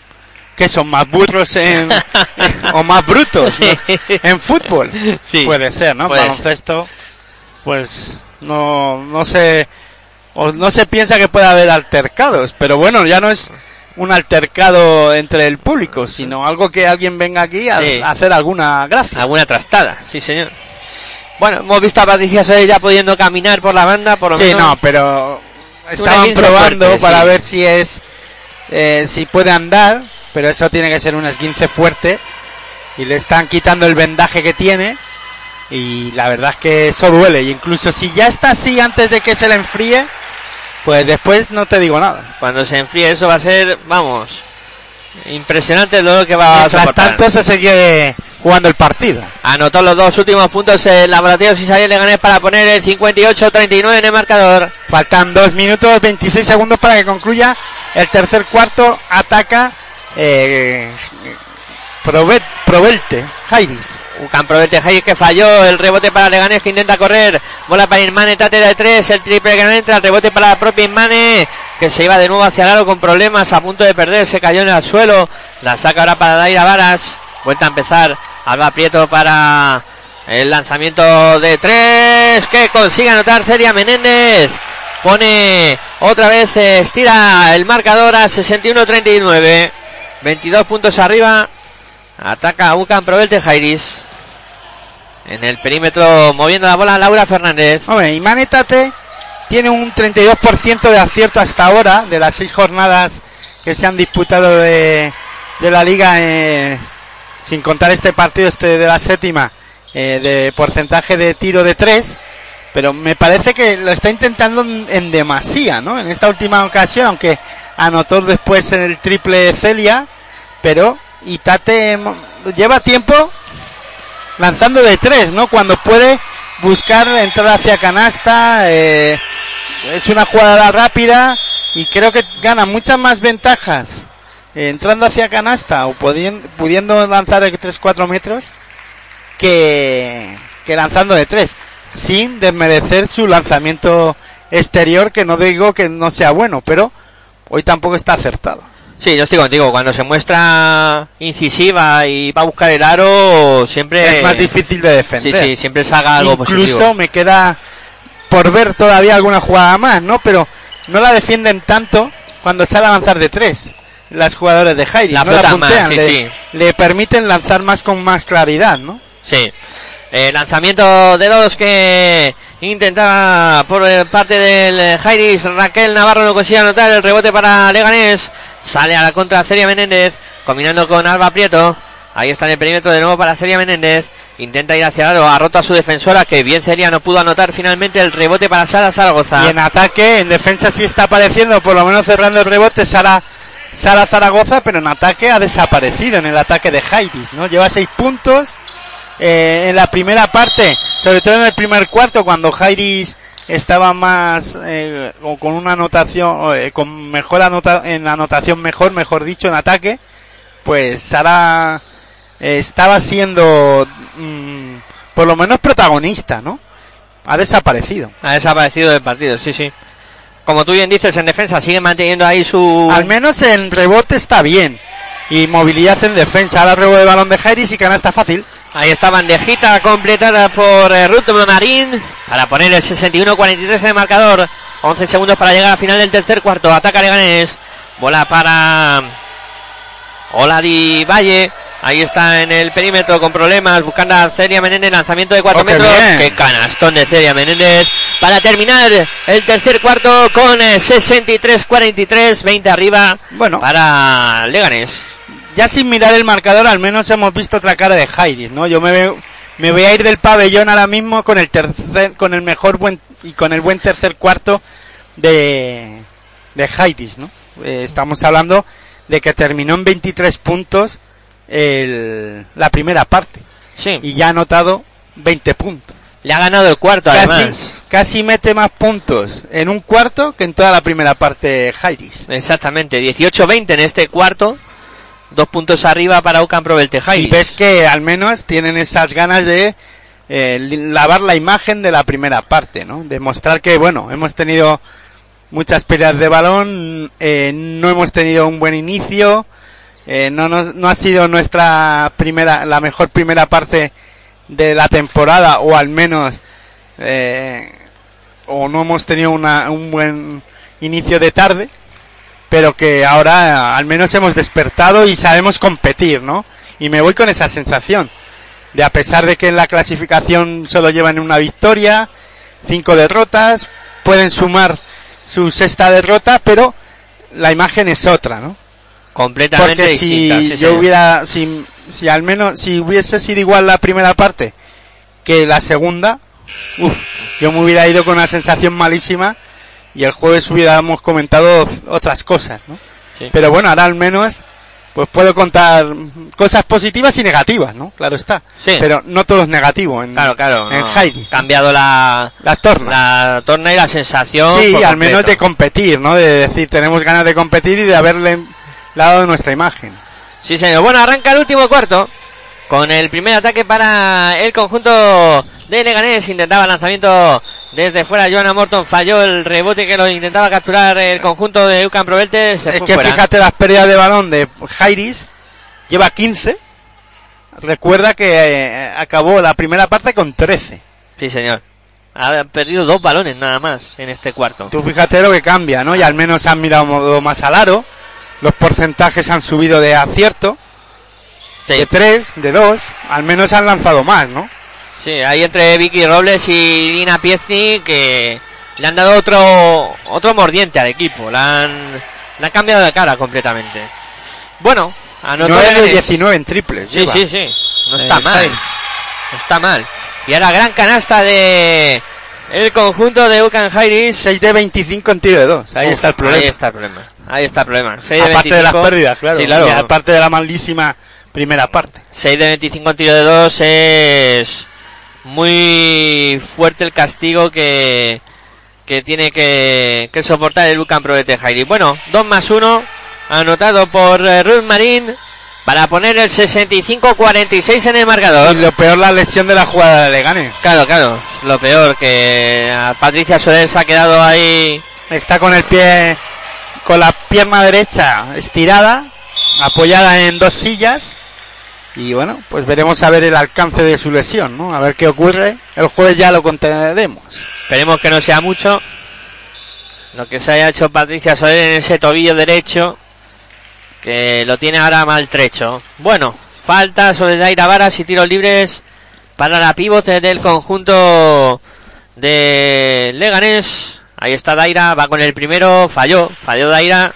Que son más burros en, o más brutos ¿no? en fútbol. Sí. Puede ser, ¿no? Puede ser. Baloncesto, pues no, no se, o no se piensa que pueda haber altercados, pero bueno, ya no es un altercado entre el público, sino algo que alguien venga aquí a, Sí. hacer alguna gracia. Alguna trastada, sí, señor. Bueno, hemos visto a Patricia Soler ya pudiendo caminar por la banda, por lo Sí, menos. no, pero estaban probando fuerte, para sí. ver si es eh, si puede andar, pero eso tiene que ser un esguince fuerte y le están quitando el vendaje que tiene y la verdad es que eso duele y incluso si ya está así antes de que se le enfríe, pues después no te digo nada. Cuando se enfríe eso va a ser, vamos, impresionante dolor que va a Mientras soportar. tanto se sigue jugando el partido. Anotó los dos últimos puntos el laboratorio si sale Leganés para poner el 58-39 en el marcador. Faltan 2 minutos 26 segundos para que concluya el tercer cuarto. Ataca eh, Provet, Provelte, Jairis. Un Camprovete Hayes que falló, el rebote para Leganés que intenta correr, bola para Inmane, tate de tres, el triple que no entra, el rebote para la propia Inmane, que se iba de nuevo hacia el con problemas, a punto de perder, se cayó en el suelo, la saca ahora para Daira Varas, vuelta a empezar, Alba Prieto para el lanzamiento de tres, que consigue anotar Celia Menéndez, pone otra vez, estira el marcador a 61-39, 22 puntos arriba, Ataca a Ucan Provelte Jairis. En el perímetro moviendo la bola Laura Fernández. Y Manetate tiene un 32% de acierto hasta ahora de las seis jornadas que se han disputado de, la liga, eh, sin contar este partido, este de la séptima, eh, de porcentaje de tiro de tres. Pero me parece que lo está intentando en, en demasía, ¿no? En esta última ocasión, aunque anotó después en el triple Celia, pero Itate mo- lleva tiempo lanzando de tres, ¿no? Cuando puede buscar entrar hacia canasta, eh, es una jugada rápida y creo que gana muchas más ventajas eh, entrando hacia canasta o pudiendo lanzar de 3-4 metros que, que lanzando de tres, sin desmerecer su lanzamiento exterior, que no digo que no sea bueno, pero hoy tampoco está acertado. Sí, yo estoy contigo. Cuando se muestra incisiva y va a buscar el aro, siempre. es más difícil de Sí, defender. sí, siempre salga algo Incluso positivo. me queda por ver todavía alguna jugada más, ¿no? Pero no la defienden tanto cuando sale a lanzar de tres. Las jugadores de Jairi La no la más, sí, le, sí. le permiten lanzar más con más claridad, ¿no? Sí. Eh, lanzamiento de dos que intentaba por eh, parte del eh, Jairis. Raquel Navarro no consigue anotar el rebote para Leganés. Sale a la contra Celia Menéndez. Combinando con Alba Prieto. Ahí está en el perímetro de nuevo para Celia Menéndez. Intenta ir hacia el aro. Ha roto a su defensora. Que bien Celia no pudo anotar finalmente el rebote para Sara Zaragoza. Y en ataque, en defensa sí está apareciendo, por lo menos cerrando el rebote, Sara, Sara Zaragoza, pero en ataque ha desaparecido en el ataque de Jairis, ¿no? Lleva seis puntos eh, en la primera parte, sobre todo en el primer cuarto, cuando Jairis estaba más eh, o con una anotación, eh, con mejor anota en anotación mejor, mejor dicho, en ataque, pues Sara eh, estaba siendo mm, por lo menos protagonista, ¿no? Ha desaparecido. Ha desaparecido del partido, sí, sí. como tú bien dices, en defensa sigue manteniendo ahí su... Al menos en rebote está bien. Y movilidad en defensa. Ahora rebote de balón de Jairis y canasta fácil. Ahí está bandejita completada por eh, Ruth Marín para poner el 61-43 en el marcador. 11 segundos para llegar al final del tercer cuarto. Ataca Leganés. Bola para Oladi Valle. Ahí está en el perímetro con problemas, buscando a Celia Menéndez, lanzamiento de 4 Oh, qué metros. Qué canastón de Celia Menéndez para terminar el tercer cuarto con eh, 63-43, 20 arriba Bueno. para Leganés. Ya sin mirar el marcador, al menos hemos visto otra cara de Jairis, ¿no? Yo me veo, me voy a ir del pabellón ahora mismo con el tercer, con el mejor buen y con el buen tercer cuarto de de Jairis, ¿no? Eh, estamos hablando de que terminó en 23 puntos el, la primera parte Sí, y ya ha anotado 20 puntos. le ha ganado el cuarto Casi, además. casi mete más puntos en un cuarto que en toda la primera parte Jairis. Exactamente, 18-20 en este cuarto. Dos puntos arriba para Ucan Provelte Y ves que al menos tienen esas ganas de eh, lavar la imagen de la primera parte, ¿no? Demostrar que, bueno, hemos tenido muchas pérdidas de balón, eh, no hemos tenido un buen inicio, eh, no, nos- no ha sido nuestra primera, la mejor primera parte de la temporada, o al menos, eh, o no hemos tenido una, un buen inicio de tarde, pero que ahora al menos hemos despertado y sabemos competir, ¿no? Y me voy con esa sensación de a pesar de que en la clasificación solo llevan una victoria, cinco derrotas, pueden sumar su sexta derrota, pero la imagen es otra, ¿no? completamente Porque si distinta. sí, yo señor. hubiera, si, si al menos, si hubiese sido igual la primera parte que la segunda, uff, yo me hubiera ido con una sensación malísima y el jueves hubiéramos comentado otras cosas, ¿no? Sí. Pero bueno, ahora al menos, pues puedo contar cosas positivas y negativas, ¿no? Claro está. Sí. Pero no todo es negativo en, Claro, claro. en no. Cambiado la, Las tornas. la torna y la sensación. Sí, al menos de competir, ¿no? De decir, tenemos ganas de competir y de haberle dado nuestra imagen. Sí, señor. Bueno, arranca el último cuarto. Con el primer ataque para el conjunto de Leganés. Intentaba lanzamiento desde fuera. Joana Morton falló el rebote que lo intentaba capturar el conjunto de Ucan Provelte. Se es que fuera. fíjate las pérdidas de balón de Jairis, lleva 15. Recuerda que eh, acabó la primera parte con 13. Sí, señor. Ha perdido dos balones nada más en este cuarto. Tú fíjate lo que cambia, ¿no? Y al menos han mirado más al aro. Los porcentajes han subido de acierto. Sí. De 3, de 2. Al menos han lanzado más, ¿no? Sí, ahí entre Vicky Robles y Lina Piestri que le han dado otro otro mordiente al equipo. Le han, cambiado de cara completamente. Bueno, anotó 9 de Leganés. 19 en triples. Sí, lleva. sí, sí. No está Eh, mal. Jaime. No está mal. Y ahora gran canasta de el conjunto de Ucan Jairis. 6 de 25 en tiro de 2. Ahí Uf, está el problema. Ahí está el problema. Ahí está el problema. 6 de aparte de las 25. pérdidas, claro. Sí, claro. Y aparte de la malísima primera parte. 6 de 25 en tiro de 2 es muy fuerte el castigo que, que tiene que, que soportar el Lucan Pro de Jairi. Bueno, 2 más 1 anotado por eh, Ruth Marín para poner el 65-46 en el Y marcador. lo peor la lesión de la jugada de Leganés. Claro, claro, lo peor que a Patricia Soler se ha quedado ahí. Está con el pie, con la pierna derecha estirada, apoyada en dos sillas. Y bueno, pues veremos a ver el alcance de su lesión, ¿no? A ver qué ocurre. El jueves ya lo contaremos. Esperemos que no sea mucho. Lo que se haya hecho Patricia Soler en ese tobillo derecho. Que lo tiene ahora maltrecho. Bueno, falta sobre Daira Varas y tiros libres para la pivote del conjunto de Leganés. Ahí está Daira, va con el primero, falló, falló Daira.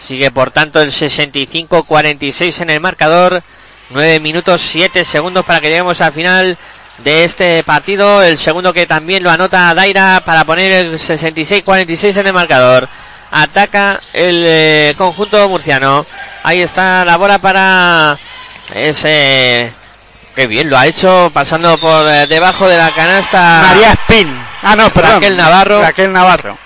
Sigue por tanto el 65-46 en el marcador. 9 minutos 7 segundos para que lleguemos al final de este partido. El segundo que también lo anota Daira para poner el 66-46 en el marcador. Ataca el eh, conjunto murciano. Ahí está la bola para ese... Qué bien lo ha hecho pasando por eh, debajo de la canasta. María Spin. Ah, no, perdón. Raquel Navarro. Raquel Navarro.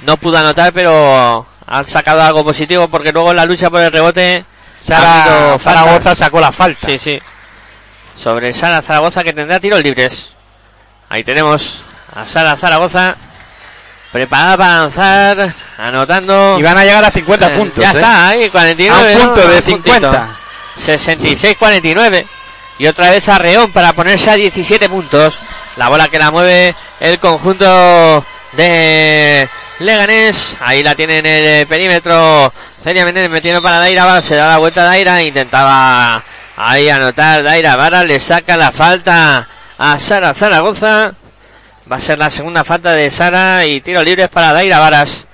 No pudo anotar, pero han sacado algo positivo porque luego en la lucha por el rebote Sara. Zaragoza sacó la falta. Sí, sí. Sobre Sara Zaragoza que tendrá tiros libres. Ahí tenemos a Sara Zaragoza preparada para lanzar, anotando. Y van a llegar a 50 Eh, puntos. Ya ¿eh? está, ahí, 49. A un punto ¿no? de A un puntito. 50. 66-49. Y otra vez a Reón para ponerse a 17 puntos. La bola que la mueve el conjunto de Leganés. Ahí la tiene en el perímetro. Celia Méndez metiendo para Daira Vara. Se da la vuelta a Daira. Intentaba ahí anotar Daira Vara. Le saca la falta a Sara Zaragoza. Va a ser la segunda falta de Sara. Y tiro libres para Daira Varas.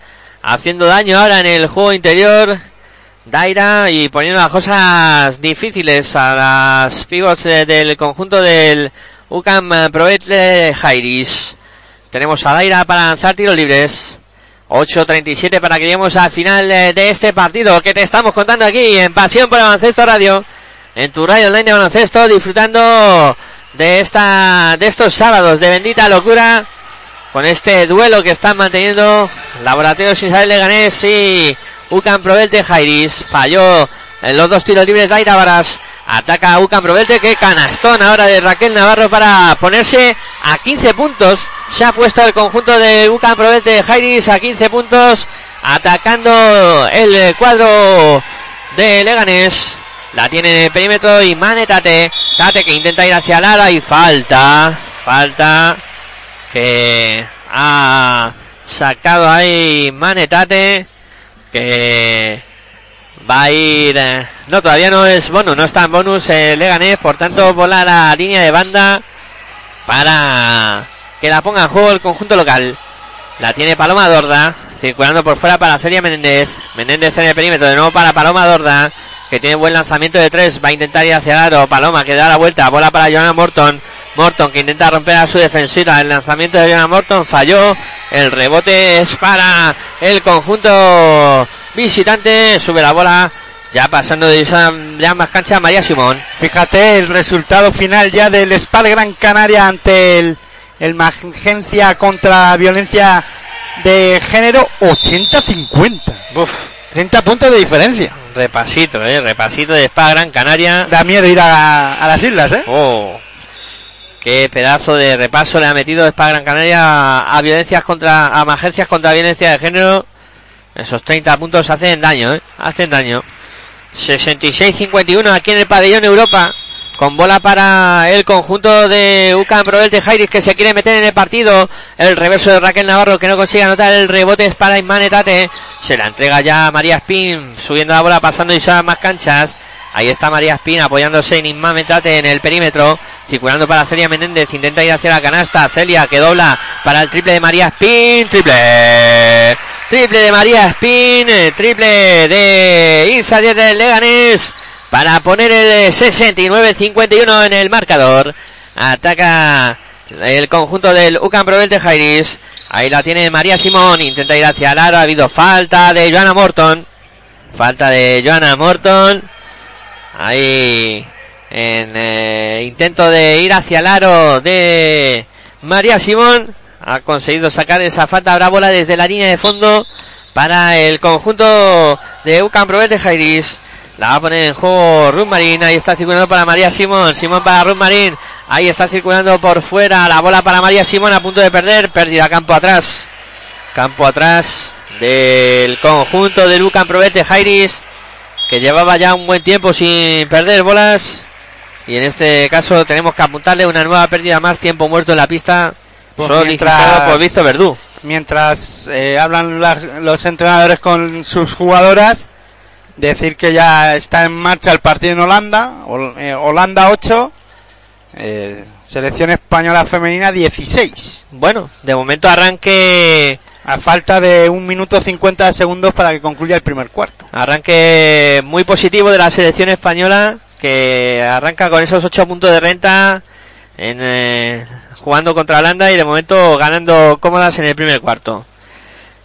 Haciendo daño ahora en el juego interior. Daira y poniendo las cosas difíciles a las pivots eh, del conjunto del UCAM eh, Proetle Jairis. Tenemos a Daira para lanzar tiros libres. 8.37 para que lleguemos al final eh, de este partido que te estamos contando aquí en Pasión por el Baloncesto Radio. En tu radio online de baloncesto disfrutando de esta, de estos sábados de bendita locura con este duelo que están manteniendo Laboratorios Isabel Leganés y Ucan Provelte Jairis. Falló en los dos tiros libres Daira Varas. Ataca a Ucan Provelte que canastón ahora de Raquel Navarro para ponerse a 15 puntos. Se ha puesto el conjunto de Ucan Provelte Jairis a 15 puntos. Atacando el cuadro de Leganés. La tiene en el perímetro y Mane Tate. Que intenta ir hacia Lara y falta. Falta que ha sacado ahí Manetate que va a ir no todavía no es bonus no está en bonus eh, Leganés por tanto bola a la línea de banda para que la ponga en juego el conjunto local la tiene Paloma Dorda circulando por fuera para Celia Menéndez Menéndez en el perímetro de nuevo para Paloma Dorda que tiene buen lanzamiento de tres va a intentar ir hacia el Paloma que da la vuelta bola para Joana Morton Morton que intenta romper a su defensiva. El lanzamiento de Jonah Morton falló. El rebote es para el conjunto visitante. Sube la bola. Ya pasando de de ambas canchas María Simón. Fíjate el resultado final ya del SPAL Gran Canaria ante el, el Magencia contra violencia de género 80-50. Uf, 30 puntos de diferencia. repasito, eh. Repasito de Spa Gran Canaria. Da miedo ir a, a las islas, ¿eh? Oh, qué pedazo de repaso le ha metido Spa Gran Canaria a, a violencias contra, a emergencias contra violencia de género. Esos 30 puntos hacen daño, ¿eh? Hacen daño. 66-51 aquí en el pabellón Europa. Con bola para el conjunto de Ucan Provelte Jairis que se quiere meter en el partido. El reverso de Raquel Navarro que no consigue anotar. El rebote es para Imane Tate. Se la entrega ya María Spin. Subiendo la bola, pasando y más canchas. Ahí está María Spin apoyándose en Imane Tate en el perímetro. Circulando para Celia Menéndez. Intenta ir hacia la canasta. Celia que dobla para el triple de María Spin. Triple. Triple de María Spin. Triple de Irsa Díaz del Leganés. Para poner el 69-51 en el marcador. Ataca el conjunto del Ucan Provelte Jairis. Ahí la tiene María Simón. Intenta ir hacia el aro. Ha habido falta de Joana Morton. Falta de Joana Morton. Ahí en eh, intento de ir hacia el aro de María Simón. Ha conseguido sacar esa falta brávola desde la línea de fondo para el conjunto de Ucan Provelte Jairis. La va a poner en juego Ruth Marín. Ahí está circulando para María Simón. Simón para Ruth Marín. Ahí está circulando por fuera. La bola para María Simón a punto de perder. Pérdida campo atrás. Campo atrás del conjunto de Lucan Provete Jairis. Que llevaba ya un buen tiempo sin perder bolas. Y en este caso tenemos que apuntarle una nueva pérdida más. Tiempo muerto en la pista. Pues solicitado mientras- por Víctor Verdú. Mientras eh, hablan las- los entrenadores con sus jugadoras, decir que ya está en marcha el partido en Holanda, Hol- eh, Holanda 8, eh, selección española femenina 16. Bueno, de momento arranque A falta de un minuto 50 segundos para que concluya el primer cuarto. Arranque muy positivo de la selección española que arranca con esos 8 puntos de renta en, eh, jugando contra Holanda y de momento ganando cómodas en el primer cuarto.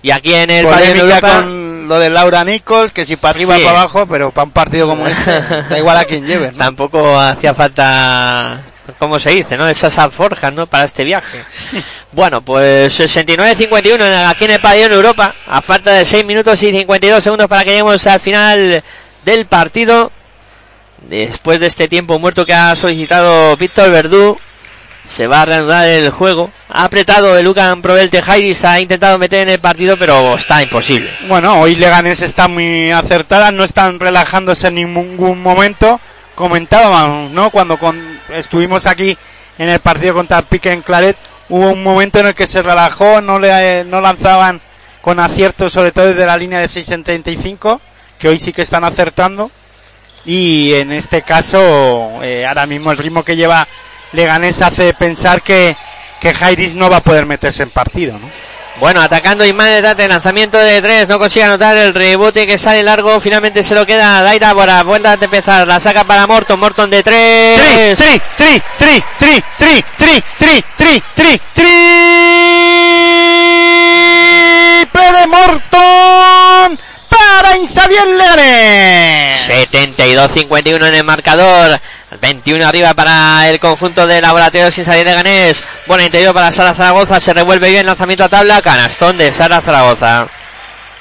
Y aquí en el Polémica Europa, con lo de Laura Nichols, que si para arriba Sí. para abajo, pero para un partido como este, da igual a quien lleves. ¿no? tampoco hacía falta, ¿cómo se dice? ¿no? Esas alforjas, ¿no? Para este viaje. bueno, pues 69-51 en- aquí en el pabellón Europa, a falta de 6 minutos y 52 segundos para que lleguemos al final del partido. Después de este tiempo muerto que ha solicitado Víctor Verdú, se va a reanudar el juego ha apretado el Lucan Provelte Jairis, ha intentado meter en el partido, pero está imposible. Bueno, hoy Leganés está muy acertada, no están relajándose en ningún momento. Comentábamos, ¿no? Cuando estuvimos aquí en el partido contra el Pique en Claret, hubo un momento en el que se relajó, no le no lanzaban con acierto, sobre todo desde la línea de 6.75, que hoy sí que están acertando. Y en este caso, eh, ahora mismo el ritmo que lleva Leganés hace pensar que, que Jairis no va a poder meterse en partido, ¿no? Bueno, atacando Imán de Tate, lanzamiento de tres, no consigue anotar el rebote que sale largo, finalmente se lo queda Daira Bora, vuelta a empezar, la saca para Morton, Morton de tres. tri, tri, tri, tri, tri, tri, tri, tri, tri, triple de Morton para Insadiel Leganés. 72-51 en el marcador. 21 arriba para el conjunto de Laboratorio sin salir de Ganés. Buena interior para Sara Zaragoza. Se revuelve bien lanzamiento a tabla. Canastón de Sara Zaragoza.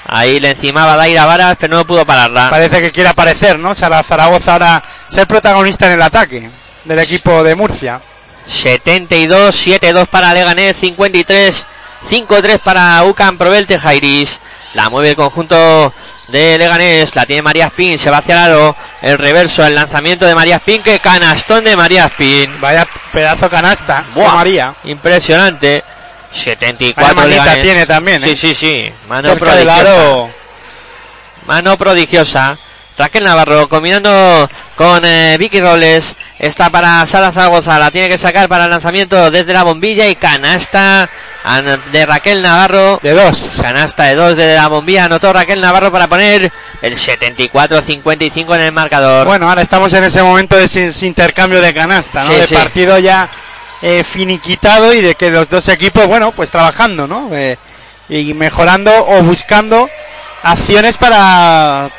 Ahí le encimaba Daira Varas, pero no pudo pararla. Parece que quiere aparecer, ¿no? Sara Zaragoza ahora ser protagonista en el ataque del equipo de Murcia. 72, 7-2 para Leganés, 53, 5-3 para UCAM Provelte Jairis. La mueve el conjunto de Leganés, la tiene María Spin, se va hacia el aro, el reverso, el lanzamiento de María Spin, que canastón de María Spin. Vaya pedazo canasta Buah, María. Impresionante. 74 Vaya Leganés. tiene también, ¿eh? Sí, sí, sí. Mano Cerca prodigiosa. Mano prodigiosa. Raquel Navarro combinando con eh, Vicky Robles. Está para Sara Zaragoza. La tiene que sacar para el lanzamiento desde la bombilla y canasta an- de Raquel Navarro. De dos. Canasta de dos de la bombilla. Anotó Raquel Navarro para poner el 74-55 en el marcador. Bueno, ahora estamos en ese momento de ese intercambio de canasta, ¿no? Sí, de sí. partido ya eh, finiquitado y de que los dos equipos, bueno, pues trabajando, ¿no? Eh, y mejorando o buscando acciones para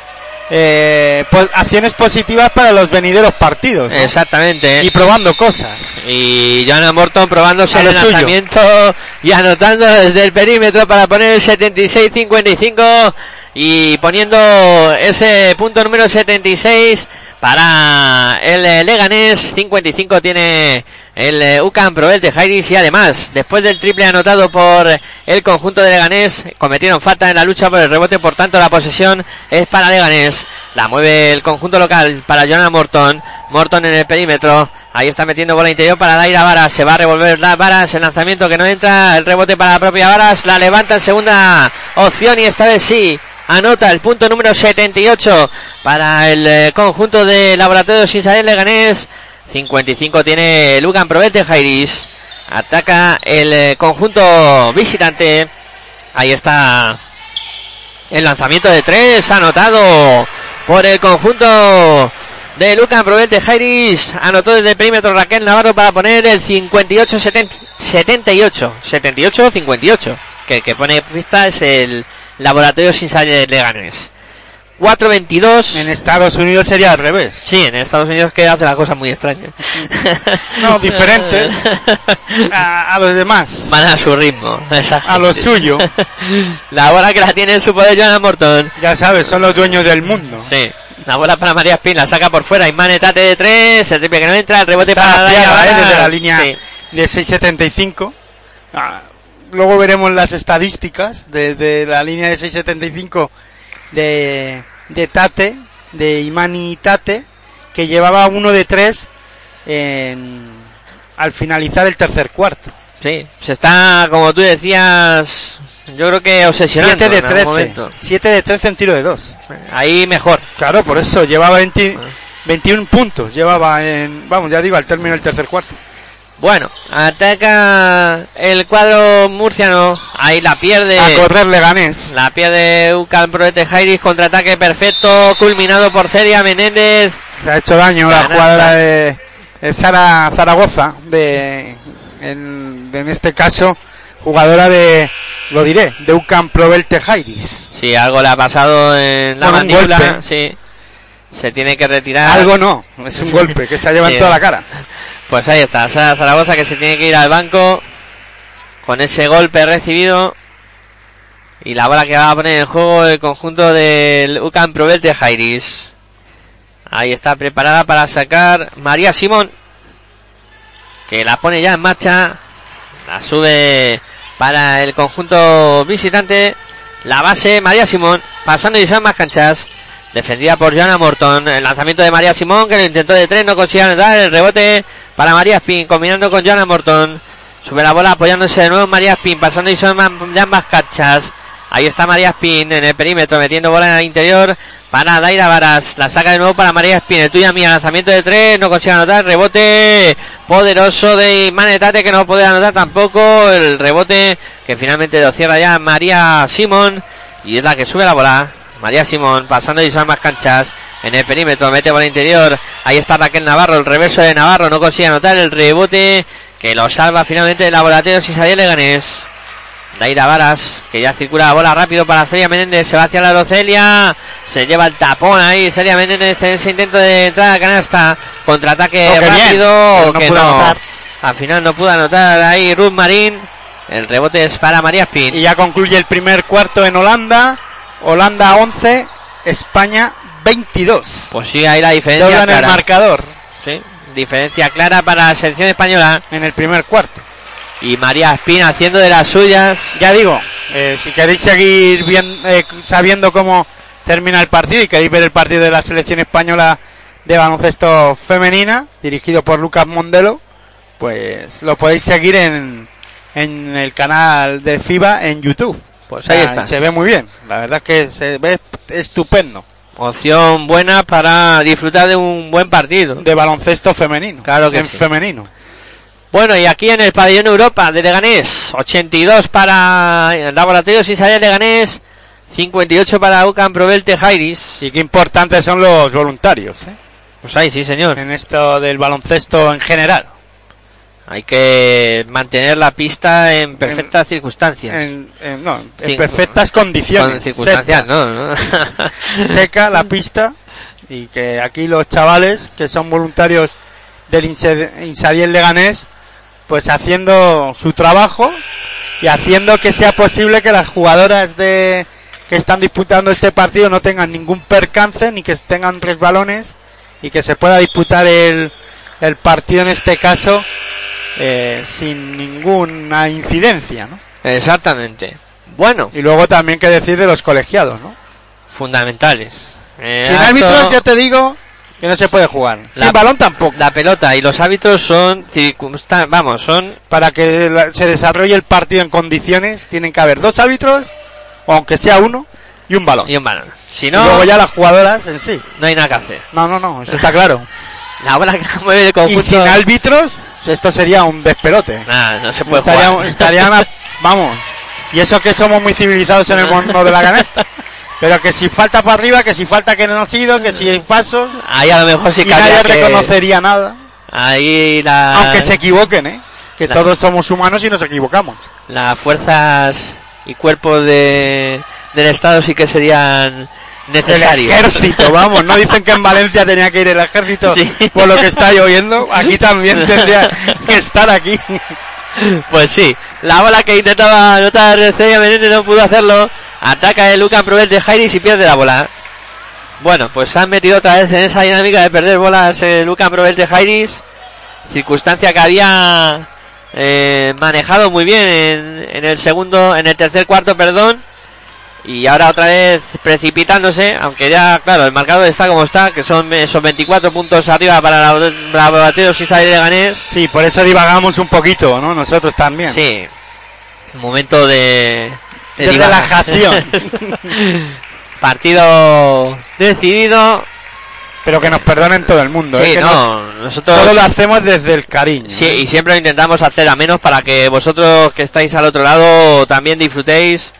eh, po- acciones positivas para los venideros partidos, ¿no? Exactamente. Y probando cosas. Y Joanna Morton probándose el suyo. lanzamiento y anotando desde el perímetro para poner el 76-55 y poniendo ese punto número 76 para el eh, Leganés. 55 tiene el eh, UCAM Provelte Jairis y además, después del triple anotado por el conjunto de Leganés, cometieron falta en la lucha por el rebote, por tanto la posesión es para Leganés. La mueve el conjunto local para Joanna Morton. Morton en el perímetro. Ahí está metiendo bola interior para Daira Varas. Se va a revolver la Varas. El lanzamiento que no entra. El rebote para la propia Varas. La levanta en segunda opción y esta vez sí. Anota el punto número 78 para el eh, conjunto de Laboratorios Israel Leganés. 55 tiene Lugan Provete Jairis. Ataca el eh, conjunto visitante. Ahí está el lanzamiento de tres anotado por el conjunto de Lucas Provete Jairis. Anotó desde el perímetro Raquel Navarro para poner el 58 70 78 78 58 que, que pone pista es el laboratorio sin salir de Leganes. 4-22. En Estados Unidos sería al revés. Sí, en Estados Unidos que hace las cosas muy extrañas. No, diferentes a, a los demás. Van a su ritmo. A lo suyo. La bola que la tiene en su poder Joana Morton. Ya sabes, son los dueños del mundo. Sí. La bola para María Spin, la saca por fuera. Imane Tate de tres. El triple que no entra. El rebote Está para la línea Sí. de 6.75. Ah, luego veremos las estadísticas de, de la línea de 6.75 de, de Tate, de Imani Tate, que llevaba uno de tres en- al finalizar el tercer cuarto. Sí, se está, como tú decías, yo creo que obsesionando 7 de en algún 13. momento. 7 de 13 en tiro de 2. Ahí mejor. Claro, por eso llevaba 20 21 puntos. Llevaba en, vamos, ya digo, al término del tercer cuarto. Bueno, ataca el cuadro murciano. Ahí la pierde. A correr Leganés. La pierde Ucal Proete Jairis. Contraataque perfecto. Culminado por Celia Menéndez. Se ha hecho daño la jugadora de, de Sara Zaragoza, de, en, de- en este caso, jugadora de, lo diré, de UCAM Provelte Jairis. Sí, algo le ha pasado en la mandíbula. Sí. Se tiene que retirar. Algo no, es un golpe que se ha llevado en Sí. toda la cara. Pues ahí está, Sara Zaragoza que se tiene que ir al banco con ese golpe recibido. Y la bola que va a poner en juego el conjunto del UCAM Probel de Jairis. Ahí está preparada para sacar María Simón. Que la pone ya en marcha. La sube para el conjunto visitante. La base María Simón. Pasando y son más canchas. Defendida por Joana Morton. El lanzamiento de María Simón que lo intentó de tres. No consigue dar el rebote para María Spin, combinando con Joana Morton. Sube la bola apoyándose de nuevo María Spin, pasando y son de ambas cachas. Ahí está María Spin en el perímetro, metiendo bola en el interior para Daira Varas. La saca de nuevo para María Spin. El tuya mía, lanzamiento de tres, no consigue anotar. Rebote poderoso de Manetate que no puede anotar tampoco. El rebote que finalmente lo cierra ya María Simón. Y es la que sube la bola. María Simón pasando y son más canchas en el perímetro, mete por el interior. Ahí está Raquel Navarro, el reverso de Navarro, no consigue anotar el rebote que lo salva finalmente el laboratorio Sisadiel Leganés. Daira Varas, que ya circula la bola rápido para Celia Menéndez, se va hacia la Rocelia, se lleva el tapón ahí, Celia Menéndez en ese intento de entrar a canasta, contraataque oh, rápido, al final no pudo anotar ahí Ruth Marín, el rebote es para María Spin. Y ya concluye el primer cuarto en Holanda, Holanda 11, España 22. Pues sí, ahí la diferencia. Doblan clara. el marcador. Sí, diferencia clara para la selección española. En el primer cuarto. Y María Espina haciendo de las suyas. Ya digo, eh, si queréis seguir bien, eh, sabiendo cómo termina el partido y queréis ver el partido de la selección española de baloncesto femenina, dirigido por Lucas Mondelo, pues lo podéis seguir en, en el canal de FIBA en YouTube. Pues ahí ah, está. Se ve muy bien. La verdad es que se ve estupendo opción buena para disfrutar de un buen partido. De baloncesto femenino. Claro que en sí. femenino. Bueno, y aquí en el pabellón Europa de Leganés, 82 para el Laboratorio Cisarea Leganés, 58 para UCAM Probel Tejairis. Y qué importantes son los voluntarios, ¿eh? Pues ahí, sí, señor. En esto del baloncesto en general. Hay que mantener la pista en perfectas circunstancias. En, en, no, en perfectas condiciones. Circunstancias, seca. No, no. seca la pista y que aquí los chavales que son voluntarios del Insadiel Leganés, pues haciendo su trabajo y haciendo que sea posible que las jugadoras de que están disputando este partido no tengan ningún percance ni que tengan tres balones y que se pueda disputar el, el partido en este caso eh, sin ninguna incidencia, ¿no? Exactamente. Bueno. Y luego también que decir de los colegiados, ¿no? Fundamentales. Eh, sin árbitros, ya te digo que no se puede jugar. La, sin balón tampoco. La pelota y los hábitos son circunstancias, vamos, son... Para que se desarrolle el partido en condiciones, tienen que haber dos árbitros, aunque sea uno, y un balón. Y un balón. Si no... Luego ya las jugadoras en sí. No hay nada que hacer. No, no, no, eso está claro. La bola que mueve el conjunto... Y sin árbitros, esto sería un despelote. Nah, no se puede jugar. Estaría vamos. Y eso que somos muy civilizados en el mundo de la canasta. Pero que si falta para arriba, que si falta que no ha sido, que si hay pasos. Ahí a lo mejor sí y nadie que... reconocería nada. Ahí. Aunque se equivoquen, ¿eh? Que todos somos humanos y nos equivocamos. Las fuerzas y cuerpos de... del Estado sí que serían necesario. Ejército, vamos, no dicen que en Valencia tenía que ir el ejército por lo que está lloviendo, aquí también tendría que estar aquí. Pues sí, la bola que intentaba anotar Celia Benítez no pudo hacerlo, ataca el Lucan Provet de Jairis y pierde la bola. Bueno, pues se han metido otra vez en esa dinámica de perder bolas eh, Lucan Provet de Jairis, circunstancia que había eh, manejado muy bien en, en el segundo, en el tercer cuarto, perdón, y ahora otra vez precipitándose, aunque ya, claro, el marcador está como está, que son esos 24 puntos arriba para la, Bateos y salir de Ganés. Sí, por eso divagamos un poquito, ¿no? Nosotros también. Sí. Momento de, de, relajación. Partido decidido. Pero que nos perdonen todo el mundo. ¿eh? Sí, ¿eh? que no, nosotros... Todo lo hacemos desde el cariño. Sí, ¿eh? y siempre lo intentamos hacer a menos para que vosotros que estáis al otro lado también disfrutéis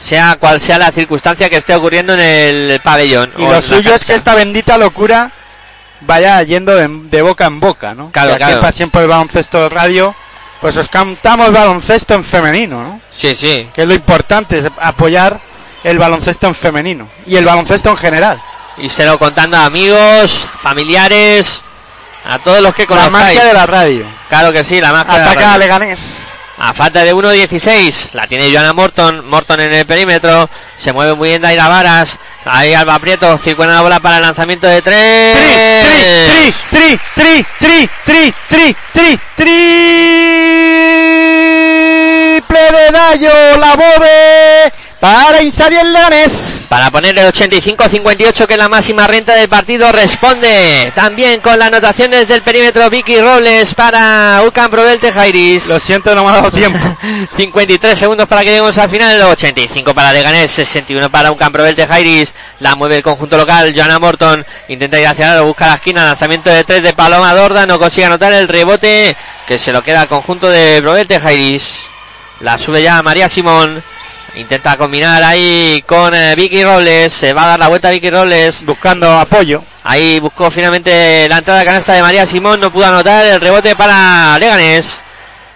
sea cual sea la circunstancia que esté ocurriendo en el pabellón. Y lo suyo es que esta bendita locura vaya yendo de, de boca en boca, ¿no? Claro, que claro. Aquí siempre el baloncesto radio, pues os cantamos baloncesto en femenino, ¿no? Sí, sí. Que es lo importante, es apoyar el baloncesto en femenino y el baloncesto en general. Y se lo contando a amigos, familiares, a todos los que conozcáis. La magia de la radio. Claro que sí, la magia Ataca de la radio. a Leganés. A falta de 1.16. La tiene Joana Morton. Morton en el perímetro. Se mueve muy bien Daira Varas. Ahí Alba Prieto. Circuena la bola para el lanzamiento de tres. Tri, tri, tri, tri, tri, tri, tri, tri. Triple de Dayo. La mueve para Insariel Leganés. Para poner el 85-58 que es la máxima renta del partido responde también con las anotaciones del perímetro Vicky Robles para Ucan Provelte Jairis. Lo siento, no me ha dado tiempo. 53 segundos para que lleguemos al final, 85 para Leganés, 61 para Ucan Provelte Jairis. La mueve el conjunto local, Joanna Morton intenta ir hacia lado, busca la esquina, lanzamiento de 3 de Paloma Dorda, no consigue anotar el rebote que se lo queda al conjunto de Provelte Jairis. La sube ya María Simón. Intenta combinar ahí con eh, Vicky Robles. Se va a dar la vuelta Vicky Robles. Buscando apoyo. Ahí buscó finalmente la entrada de canasta de María Simón. No pudo anotar el rebote para Leganés.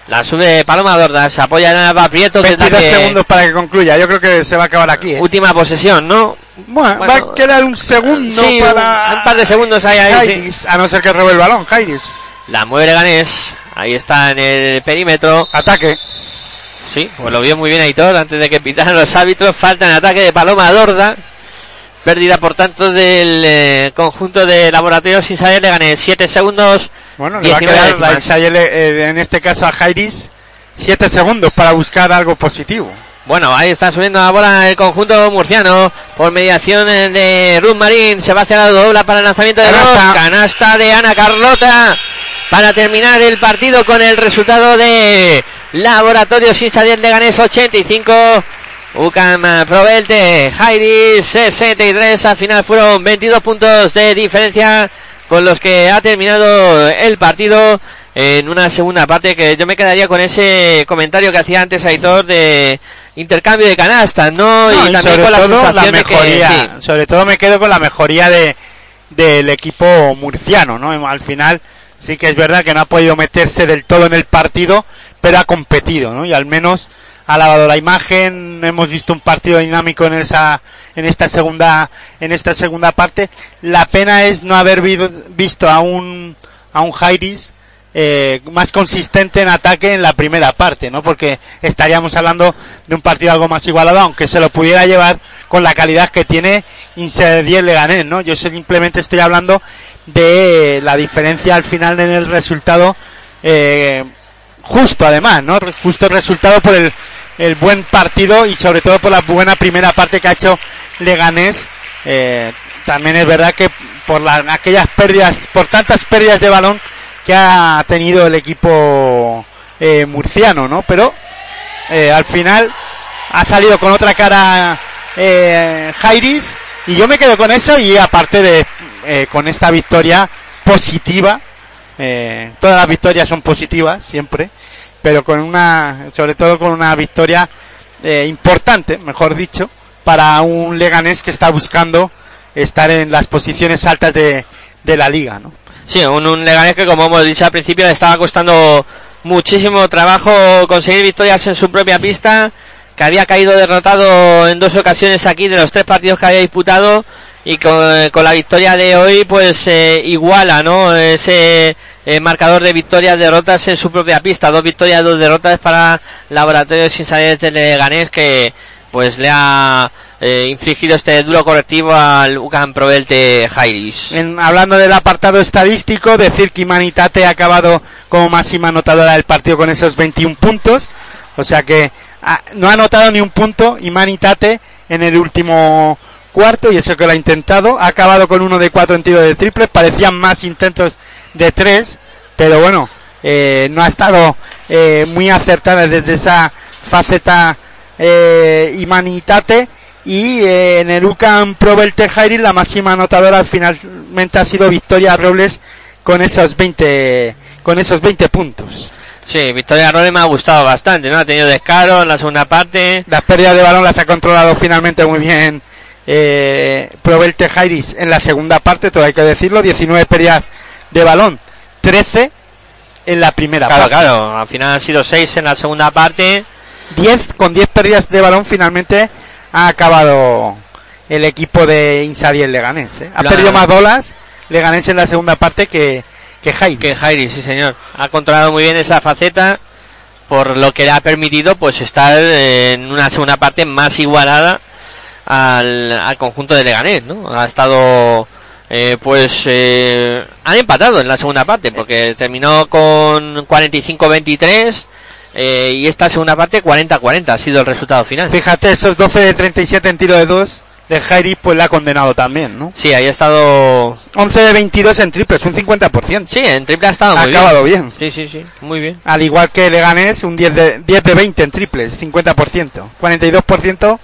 La sube Paloma Dorda. Se apoya en el Prieto. desde 22 que- segundos para que concluya. Yo creo que se va a acabar aquí. ¿eh? Última posesión, ¿no? Bueno, bueno, va a quedar un segundo sí, para. un par de segundos ahí, ahí, Jairis, A no ser que robe el balón, Jairis. La mueve Leganés. Ahí está en el perímetro. Ataque. Sí, pues lo vio muy bien Aitor antes de que pitaran los árbitros. Falta en ataque de Paloma Dorda. Pérdida, por tanto, del eh, conjunto de laboratorios sin saber le gané 7 segundos. Bueno, le va a 19 quedar la décimas. Insayel, eh, en este caso a Jairis 7 segundos para buscar algo positivo. Bueno, ahí está subiendo la bola el conjunto murciano por mediación eh, de Ruth Marín. Se va hacia la dobla para el lanzamiento de Canasta. dos. Canasta de Ana Carlota para terminar el partido con el resultado de Laboratorio Sin Salir Leganés 85. Ucam eh, Provelte, Jairis 63. Al final fueron 22 puntos de diferencia con los que ha terminado el partido en una segunda parte que yo me quedaría con ese comentario que hacía antes Aitor de intercambio de canastas, ¿no? No, y y también sobre con la todo la sensación de que mejoría. sí, Sobre todo me quedo con la mejoría de del equipo murciano, ¿no? Al final sí que es verdad que no ha podido meterse del todo en el partido, pero ha competido, ¿no? Y al menos ha lavado la imagen, hemos visto un partido dinámico en esa en esta segunda en esta segunda parte. La pena es no haber visto a un a un Jairis eh, más consistente en ataque en la primera parte, ¿no? Porque estaríamos hablando de un partido algo más igualado, aunque se lo pudiera llevar con la calidad que tiene Insediel Leganés, ¿no? Yo simplemente estoy hablando de la diferencia al final en el resultado, eh, justo además, ¿no? Justo el resultado por el, el buen partido y sobre todo por la buena primera parte que ha hecho Leganés. Eh, también es verdad que por la- aquellas pérdidas, por tantas pérdidas de balón que ha tenido el equipo eh, murciano, ¿no? Pero eh, al final ha salido con otra cara Jairis y yo me quedo con eso y aparte de con esta victoria positiva, eh, todas las victorias son positivas siempre, pero con una, sobre todo con una victoria eh, importante, mejor dicho, para un Leganés que está buscando estar en las posiciones altas de, de la liga, ¿no? Sí, un, un Leganés que como hemos dicho al principio le estaba costando muchísimo trabajo conseguir victorias en su propia pista, que había caído derrotado en dos ocasiones aquí de los tres partidos que había disputado y con, con la victoria de hoy pues eh, iguala, ¿no? Ese eh, marcador de victorias, derrotas en su propia pista, dos victorias, dos derrotas para Laboratorios Sin Saber de Leganés que pues le ha eh, infligido este duro correctivo al UCAM Provelte Jairis. Hablando del apartado estadístico, decir que Imanitate ha acabado como máxima anotadora del partido con esos 21 puntos. O sea que ah, no ha anotado ni un punto Imanitate en el último cuarto y eso que lo ha intentado. Ha acabado con uno de cuatro en tiro de triples. Parecían más intentos de tres, pero bueno, eh, no ha estado eh, muy acertada desde esa faceta eh, Imanitate. Y eh, en el UCAM Provelte Jairis la máxima anotadora finalmente ha sido Victoria Robles con esos 20 con esos 20 puntos. Sí, Victoria Robles me ha gustado bastante, ¿no? Ha tenido descaro en la segunda parte. Las pérdidas de balón las ha controlado finalmente muy bien eh, Provelte Jairis en la segunda parte, todo hay que decirlo, 19 pérdidas de balón, 13 en la primera Claro, parte. claro. Al final han sido seis en la segunda parte. 10 con 10 pérdidas de balón finalmente ha acabado el equipo de Insadiel Leganés. ¿eh? Ha Claro. perdido más bolas Leganés en la segunda parte que, que Jairis. Que Jairi, sí señor. Ha controlado muy bien esa faceta. Por lo que le ha permitido pues estar en una segunda parte más igualada al, al conjunto de Leganés, ¿no? Ha estado eh, pues eh, han empatado en la segunda parte porque terminó con 45-23 eh, y esta segunda parte 40-40 ha sido el resultado final. Fíjate, esos 12 de 37 en tiro de 2 de Jairi, pues la ha condenado también, ¿no? Sí, ahí ha estado... 11 de 22 en triples, un 50%. Sí, en triple ha estado ha muy acabado bien. bien. Sí, sí, sí, muy bien. Al igual que Leganés, un 10 de, 10 de 20 en triples, 50%. 42%,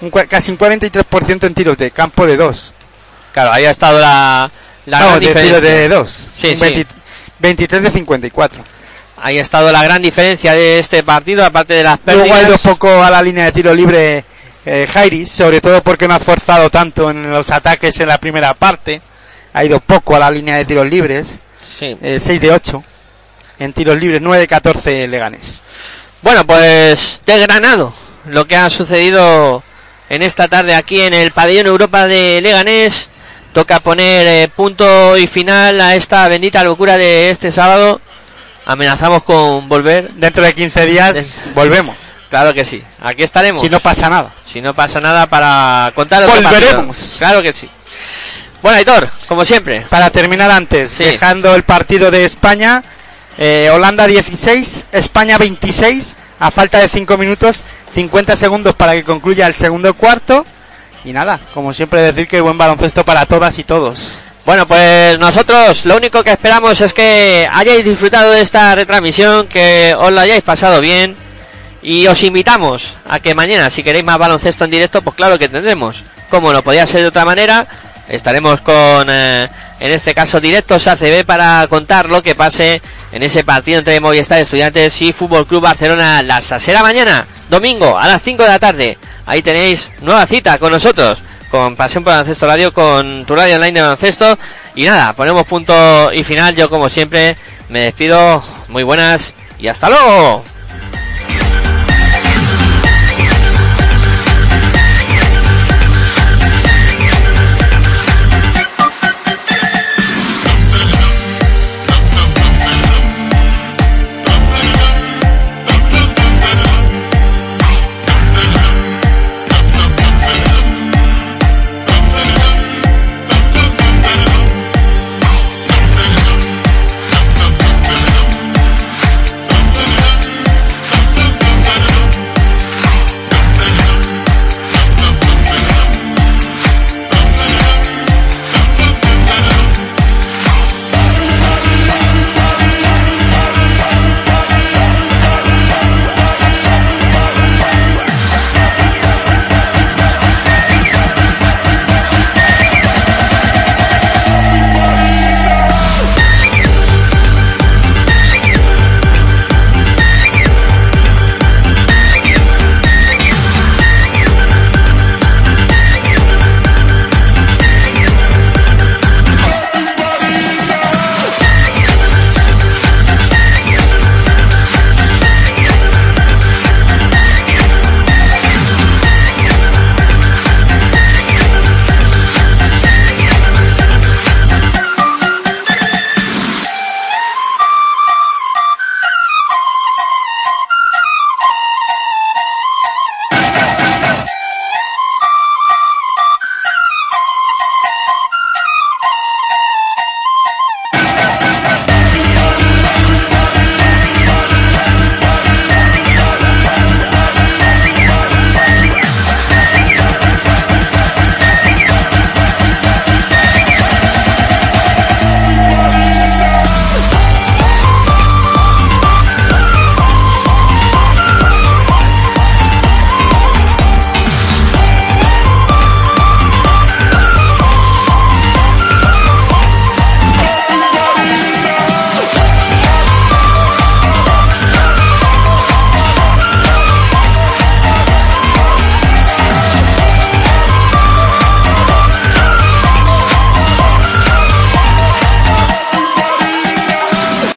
un, casi un 43% en tiros de campo de 2. Claro, ahí ha estado la, la no, gran de diferencia. tiros de 2. Sí, sí. 23 de 54. Ahí ha estado la gran diferencia de este partido, aparte de las Luego ha pérdidas. ido poco a la línea de tiro libre eh, Jairi, sobre todo porque no ha forzado tanto en los ataques en la primera parte. Ha ido poco a la línea de tiros libres. Sí. eh, 6 de 8 en tiros libres, 9 de 14 Leganés. Bueno, pues desgranado lo que ha sucedido en esta tarde aquí en el pabellón Europa de Leganés. Toca poner eh, punto y final a esta bendita locura de este sábado. Amenazamos con volver. Dentro de 15 días volvemos, Claro que sí. Aquí estaremos. si no pasa nada. Si no pasa nada para contar otro Volveremos. Claro que sí. Bueno, Aitor, como siempre. Para terminar antes, Sí. dejando el partido de España, eh, Holanda 16, España 26, a falta de 5 minutos, 50 segundos para que concluya el segundo cuarto. Y nada, como siempre decir que buen baloncesto para todas y todos. Bueno, pues nosotros lo único que esperamos es que hayáis disfrutado de esta retransmisión, que os lo hayáis pasado bien y os invitamos a que mañana, si queréis más baloncesto en directo, pues claro que tendremos. Como no podía ser de otra manera, estaremos con, eh, en este caso, directos ACB para contar lo que pase en ese partido entre Movistar Estudiantes y Fútbol Club Barcelona la será mañana, domingo, a las 5 de la tarde. Ahí tenéis nueva cita con nosotros con Pasión por Baloncesto Radio, con tu radio online de baloncesto. Y nada, ponemos punto y final. Yo, como siempre, me despido. Muy buenas y hasta luego.